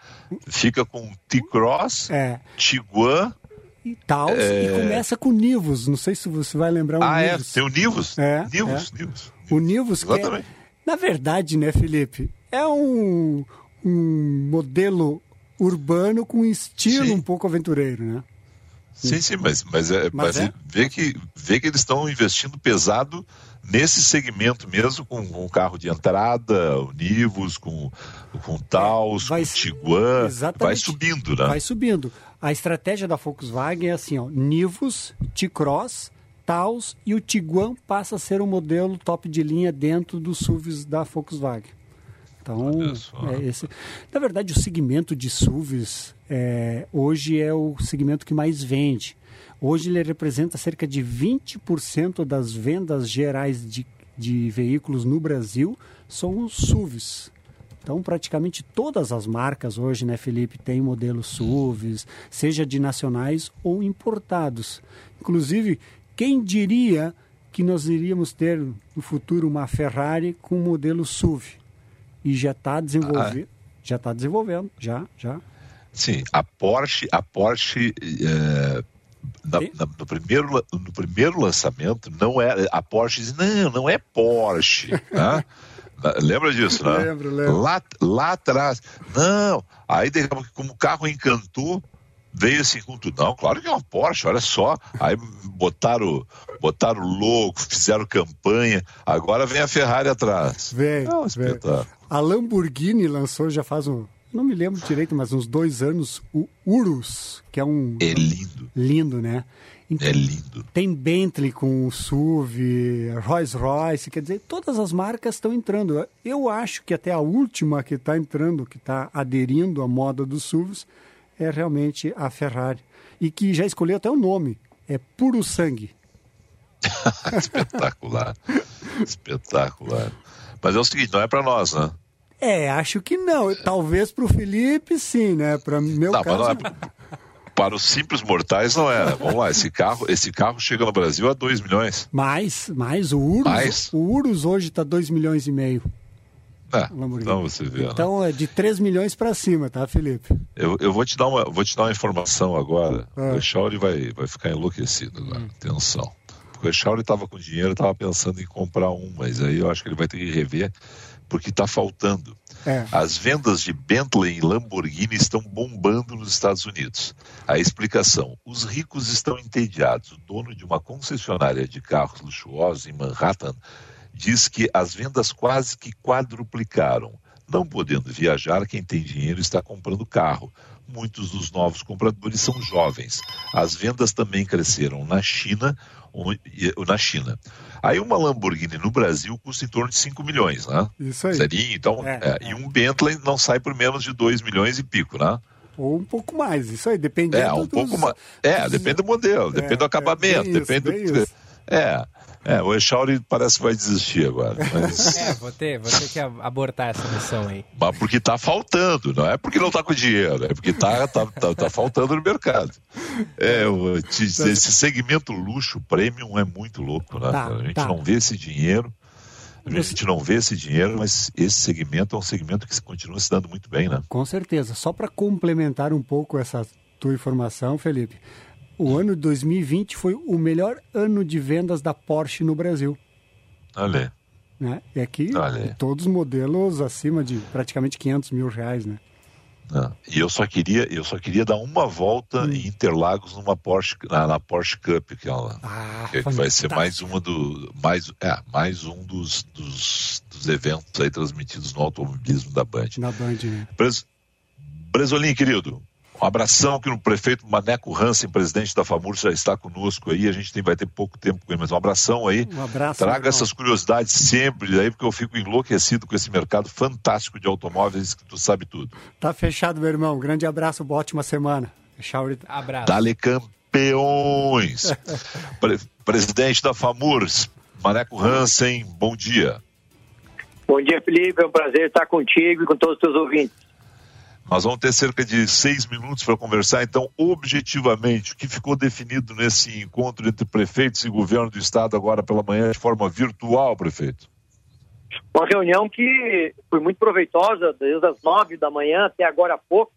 Fica com T-Cross, é. Tiguan e Taos é... e começa com Nivus. Não sei se você vai lembrar o Ah, Nivus. é? Tem o Nivus? É. Nivus, é. Nivus. O Nivus, que é, na verdade, né, Felipe, é um, um modelo urbano com estilo Sim. um pouco aventureiro, né? Sim, sim, mas, mas, é, mas, Mas é? Vê, que, vê que eles estão investindo pesado nesse segmento mesmo, com, com o carro de entrada, o Nivus, com, com o Taos, Vai- com o Tiguan, vai subindo, né? Vai subindo. A estratégia da Volkswagen é assim, ó, Nivus, T-Cross, Taos e o Tiguan passa a ser um modelo top de linha dentro dos SUVs da Volkswagen. Então, é esse. na verdade, o segmento de SUVs é, hoje é o segmento que mais vende. Hoje ele representa cerca de 20% das vendas gerais de, de veículos no Brasil são os SUVs. Então, praticamente todas as marcas hoje, né, Felipe, tem modelos SUVs, seja de nacionais ou importados. Inclusive, quem diria que nós iríamos ter no futuro uma Ferrari com modelo SUV? E já está desenvolvendo, já está desenvolvendo, já, já. Sim, a Porsche, a Porsche é, na- na- no, primeiro, no primeiro lançamento não é a Porsche diz não, não é Porsche, né? Lembra disso, né? Lembro, lembro. Lá, lá atrás, não. Aí, como o carro encantou, veio assim com tudo. Não, claro que é uma Porsche, olha só. Aí botaram, botaram o logo, fizeram campanha. Agora vem a Ferrari atrás. Vem, É um espetáculo. A Lamborghini lançou já faz um, não me lembro direito, mas uns dois anos, o Urus, que é um... É lindo. Lindo, né? Então, É lindo. Tem Bentley com o SUV, Rolls Royce, quer dizer, todas as marcas estão entrando. Eu acho que até a última que está entrando, que está aderindo à moda dos SUVs, é realmente a Ferrari. E que já escolheu até o nome, é Puro Sangue. Espetacular. Espetacular. Mas é o seguinte, não é para nós, né? É, acho que não. Talvez para o Felipe, sim, né? Para meu Não, mas caso... não é para os simples mortais não é. Vamos lá, esse carro, esse carro chega no Brasil a 2 milhões. Mais, mais. O Urus, Mais? O Urus hoje está 2 milhões e meio. É, então você vê. né? Então é de 3 milhões para cima, tá, Felipe? Eu, eu vou te dar uma, vou te dar uma informação agora. Ah. O Echauri vai, vai ficar enlouquecido agora. Hum. Atenção. Porque o Echauri estava com dinheiro, estava pensando em comprar um, mas aí eu acho que ele vai ter que rever, porque está faltando. É. As vendas de Bentley e Lamborghini estão bombando nos Estados Unidos. A explicação: os ricos estão entediados. O dono de uma concessionária de carros luxuosos em Manhattan diz que as vendas quase que quadruplicaram. Não podendo viajar, quem tem dinheiro está comprando carro. Muitos dos novos compradores são jovens. As vendas também cresceram na China, na China. Aí uma Lamborghini no Brasil custa em torno de 5 milhões, né? Isso aí. Zerinho, então, É, é, e um Bentley não sai por menos de 2 milhões e pico, né? Ou um pouco mais, isso aí, dependendo É, um dos- pouco mais. É, depende do modelo, É, depende do é, acabamento, bem isso, depende bem do. isso. É, é, o Echauri parece que vai desistir agora. Mas, É, vou ter, vou ter que abortar essa missão aí. mas porque tá faltando, não é porque não tá com dinheiro, é porque tá, tá, tá, tá faltando no mercado. É, te esse segmento luxo premium é muito louco, né? Tá? A gente tá. não vê esse dinheiro. A gente não vê esse dinheiro, mas esse segmento é um segmento que continua se dando muito bem, né? Com certeza. Só para complementar um pouco essa tua informação, Felipe, o ano de 2020 foi o melhor ano de vendas da Porsche no Brasil. Olha. Né? E aqui, Olha todos os modelos acima de praticamente 500 mil reais, né? Ah, E eu só queria, eu só queria dar uma volta Hum. em Interlagos numa Porsche, na, na Porsche Cup, que, ela, Ah, que, que vai ser mais uma do, mais, é, mais um dos, dos, dos eventos aí transmitidos no automobilismo da Band. Na Band, né? Bres, Bresolim, querido, um abração que o prefeito Maneco Hansen, presidente da FAMUR, já está conosco aí. A gente tem, vai ter pouco tempo com ele, mas um abração aí. Um abraço. Traga essas curiosidades sempre aí, porque eu fico enlouquecido com esse mercado fantástico de automóveis que tu sabe tudo. Tá fechado, meu irmão. Grande abraço, boa ótima semana. Chauri. Abraço. Dale Campeão! peões. Pre presidente da FAMURS, Maneco Hansen, bom dia. Bom dia, Felipe. É um prazer estar contigo e com todos os teus ouvintes. Nós vamos ter cerca de seis minutos para conversar, então, objetivamente, o que ficou definido nesse encontro entre prefeitos e governo do estado agora pela manhã de forma virtual, prefeito? Uma reunião que foi muito proveitosa, desde as nove da manhã até agora há pouco,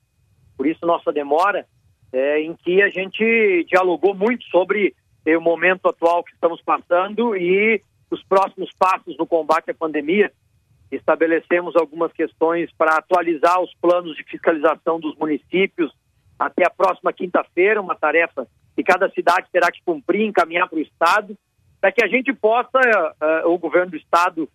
por isso nossa demora, é, em que a gente dialogou muito sobre é, o momento atual que estamos passando e os próximos passos no combate à pandemia estabelecemos algumas questões para atualizar os planos de fiscalização dos municípios. Até a próxima quinta-feira, uma tarefa que cada cidade terá que cumprir, encaminhar para o Estado, para que a gente possa, uh, o governo do Estado, uh,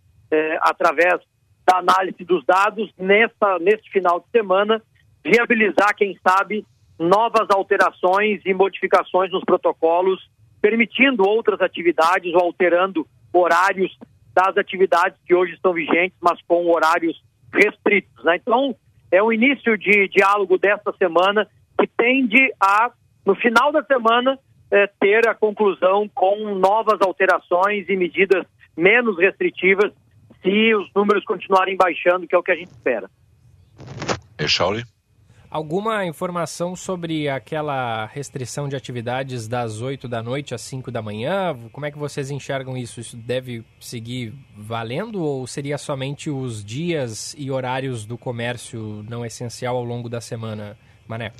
através da análise dos dados, nessa, nesse final de semana, viabilizar, quem sabe, novas alterações e modificações nos protocolos, permitindo outras atividades ou alterando horários das atividades que hoje estão vigentes, mas com horários restritos. Né? Então, é o início de diálogo desta semana que tende a, no final da semana, é, ter a conclusão com novas alterações e medidas menos restritivas se os números continuarem baixando, que é o que a gente espera. É, Shauli? Alguma informação sobre aquela restrição de atividades das 8 da noite às 5 da manhã? Como é que vocês enxergam isso? Isso deve seguir valendo ou seria somente os dias e horários do comércio não essencial ao longo da semana, Maneco?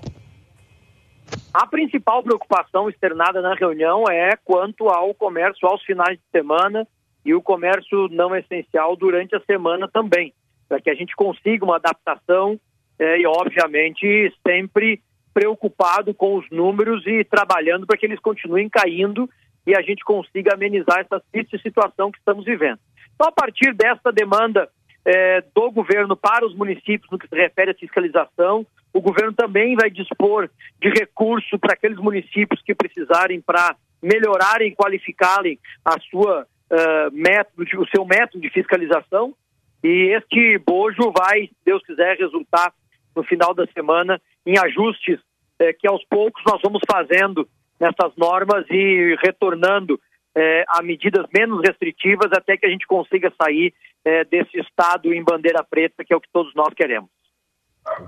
A principal preocupação externada na reunião é quanto ao comércio aos finais de semana e o comércio não essencial durante a semana também, para que a gente consiga uma adaptação é, e, obviamente, sempre preocupado com os números e trabalhando para que eles continuem caindo e a gente consiga amenizar essa triste situação que estamos vivendo. Então, a partir dessa demanda é, do governo para os municípios no que se refere à fiscalização, o governo também vai dispor de recurso para aqueles municípios que precisarem para melhorarem e qualificarem a sua uh, método, o seu método de fiscalização. E este bojo vai, se Deus quiser, resultar no final da semana em ajustes é, que aos poucos nós vamos fazendo nessas normas e retornando é, a medidas menos restritivas até que a gente consiga sair é, desse estado em bandeira preta, que é o que todos nós queremos.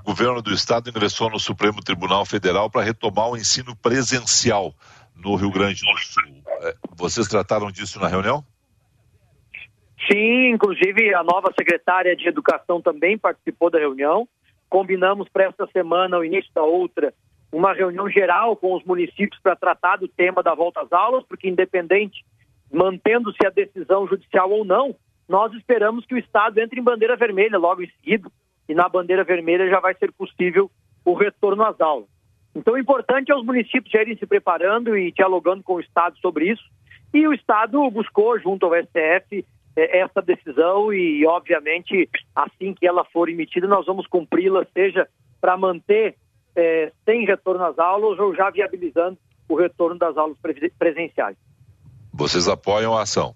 O governo do estado ingressou no Supremo Tribunal Federal para retomar o ensino presencial no Rio Grande do Sul. Vocês trataram disso na reunião? Sim, inclusive a nova secretária de Educação também participou da reunião. Combinamos para esta semana, ao início da outra, uma reunião geral com os municípios para tratar do tema da volta às aulas, porque independente, mantendo-se a decisão judicial ou não, nós esperamos que o Estado entre em bandeira vermelha logo em seguida, e na bandeira vermelha já vai ser possível o retorno às aulas. Então, o importante é os municípios já irem se preparando e dialogando com o Estado sobre isso, e o Estado buscou, junto ao STF, essa decisão e, obviamente, assim que ela for emitida, nós vamos cumpri-la, seja para manter é, sem retorno às aulas ou já viabilizando o retorno das aulas presenciais. Vocês apoiam a ação?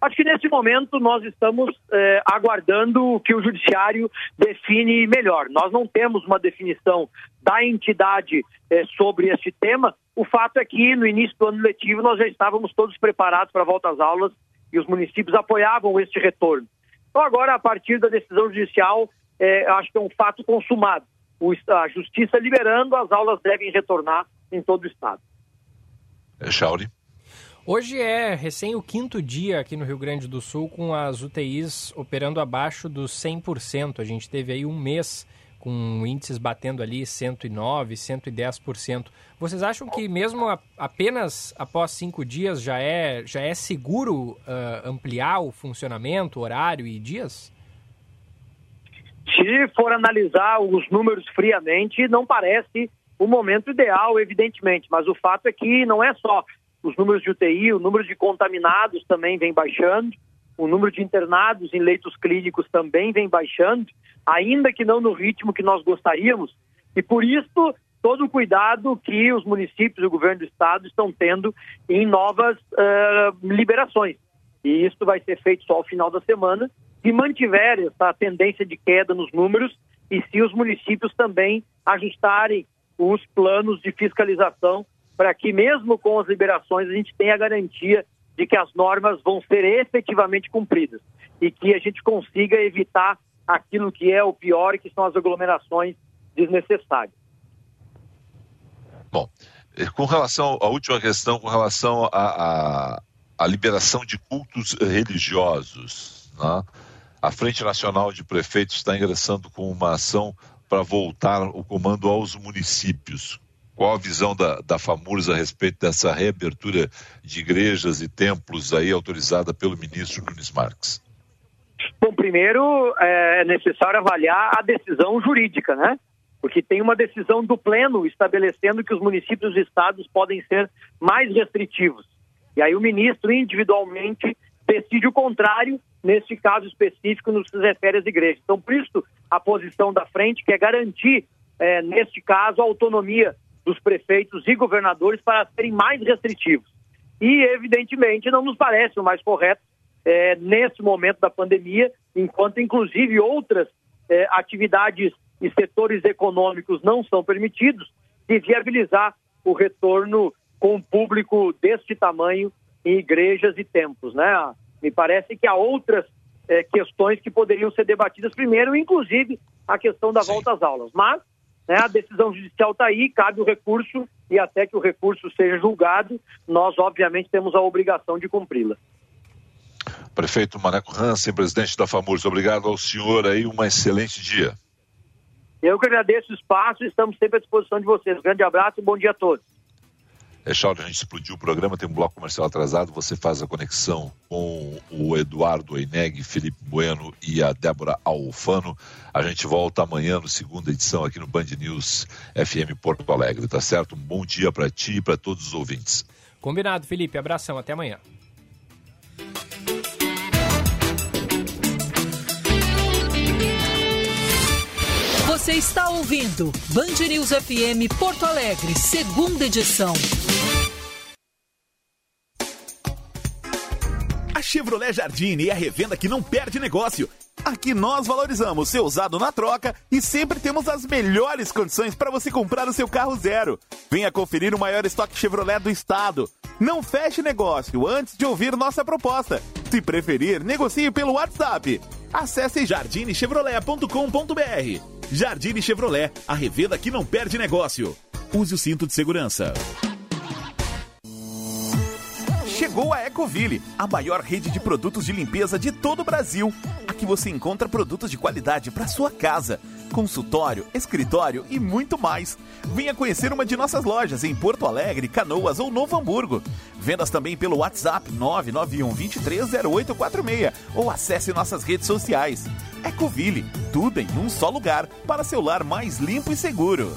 Acho que nesse momento nós estamos é, aguardando que o judiciário define melhor. Nós não temos uma definição da entidade é, sobre este tema. O fato é que no início do ano letivo nós já estávamos todos preparados para a volta às aulas e os municípios apoiavam este retorno. Então agora, a partir da decisão judicial, é, acho que é um fato consumado. O, a justiça liberando, as aulas devem retornar em todo o estado. É, Chauri. Hoje é recém o quinto dia aqui no Rio Grande do Sul com as UTIs operando abaixo dos 100%. A gente teve aí um mês com índices batendo ali 109%, 110%. Vocês acham que mesmo a, apenas após cinco dias já é, já é seguro uh, ampliar o funcionamento, horário e dias? Se for analisar os números friamente, não parece o momento ideal, evidentemente, mas o fato é que não é só os números de UTI, o número de contaminados também vem baixando, o número de internados em leitos clínicos também vem baixando, ainda que não no ritmo que nós gostaríamos, e por isso todo o cuidado que os municípios e o governo do estado estão tendo em novas uh, liberações. E isso vai ser feito só ao final da semana, se mantiver essa tendência de queda nos números e se os municípios também ajustarem os planos de fiscalização para que, mesmo com as liberações, a gente tenha a garantia de que as normas vão ser efetivamente cumpridas e que a gente consiga evitar aquilo que é o pior, que são as aglomerações desnecessárias. Bom, eh, com relação à última questão, com relação à liberação de cultos religiosos, né? a Frente Nacional de Prefeitos está ingressando com uma ação para voltar o comando aos municípios. Qual a visão da, da FAMURS a respeito dessa reabertura de igrejas e templos aí autorizada pelo ministro Nunes Marques? Bom, primeiro é necessário avaliar a decisão jurídica, né? Porque tem uma decisão do Pleno estabelecendo que os municípios e estados podem ser mais restritivos. E aí o ministro individualmente decide o contrário, neste caso específico, no que se refere às igrejas. Então, por isso, a posição da frente, que é garantir, é, neste caso, a autonomia dos prefeitos e governadores para serem mais restritivos. E, evidentemente, não nos parece o mais correto é, nesse momento da pandemia, enquanto, inclusive, outras é, atividades e setores econômicos não são permitidos, de viabilizar o retorno com um público deste tamanho em igrejas e templos. Né? Me parece que há outras é, questões que poderiam ser debatidas primeiro, inclusive a questão da Sim. volta às aulas. Mas né, a decisão judicial está aí, cabe o recurso e até que o recurso seja julgado, nós obviamente temos a obrigação de cumpri-la. Prefeito Maneco Hansen, presidente da FAMURS, obrigado ao senhor aí, um excelente dia. Eu que agradeço o espaço e estamos sempre à disposição de vocês. Grande abraço e bom dia a todos. É, Charles, a gente explodiu o programa, tem um bloco comercial atrasado, você faz a conexão com o Eduardo Eineg, Felipe Bueno e a Débora Alfano. A gente volta amanhã no segunda edição aqui no Band News FM Porto Alegre, tá certo? Um bom dia para ti e para todos os ouvintes. Combinado, Felipe. Abração, até amanhã. Você está ouvindo Band News FM Porto Alegre, segunda edição. Chevrolet Jardine é a revenda que não perde negócio. Aqui nós valorizamos seu usado na troca e sempre temos as melhores condições para você comprar o seu carro zero. Venha conferir o maior estoque Chevrolet do estado. Não feche negócio antes de ouvir nossa proposta. Se preferir, negocie pelo WhatsApp. Acesse jardinechevrolet.com.br. Jardine Chevrolet, a revenda que não perde negócio. Use o cinto de segurança. Chegou a Ecoville, a maior rede de produtos de limpeza de todo o Brasil. Aqui você encontra produtos de qualidade para sua casa, consultório, escritório e muito mais. Venha conhecer uma de nossas lojas em Porto Alegre, Canoas ou Novo Hamburgo. Vendas também pelo WhatsApp 991 230846 ou acesse nossas redes sociais. Ecoville, tudo em um só lugar para seu lar mais limpo e seguro.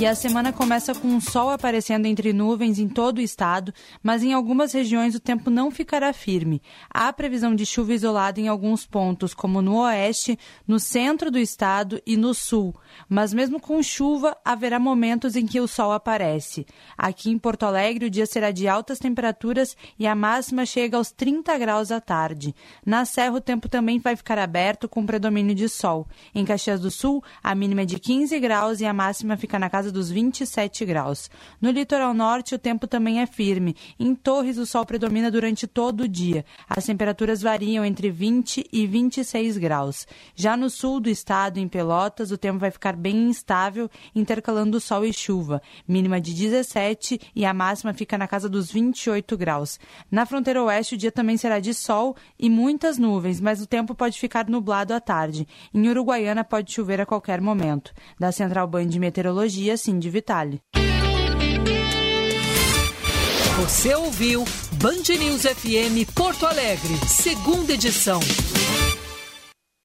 E a semana começa com o sol aparecendo entre nuvens em todo o estado, mas em algumas regiões o tempo não ficará firme. Há previsão de chuva isolada em alguns pontos, como no oeste, no centro do estado e no sul. Mas mesmo com chuva, haverá momentos em que o sol aparece. Aqui em Porto Alegre, o dia será de altas temperaturas e a máxima chega aos 30 graus à tarde. Na Serra, o tempo também vai ficar aberto com predomínio de sol. Em Caxias do Sul, a mínima é de 15 graus e a máxima fica na casa dos 27 graus. No litoral norte, o tempo também é firme. Em Torres, o sol predomina durante todo o dia. As temperaturas variam entre 20 e 26 graus. Já no sul do estado, em Pelotas, o tempo vai ficar bem instável, intercalando sol e chuva. Mínima de 17 e a máxima fica na casa dos 28 graus. Na fronteira oeste, o dia também será de sol e muitas nuvens, mas o tempo pode ficar nublado à tarde. Em Uruguaiana, pode chover a qualquer momento. Da Central Band de Meteorologia, Cindy Vitale. Você ouviu Band News FM Porto Alegre, segunda edição.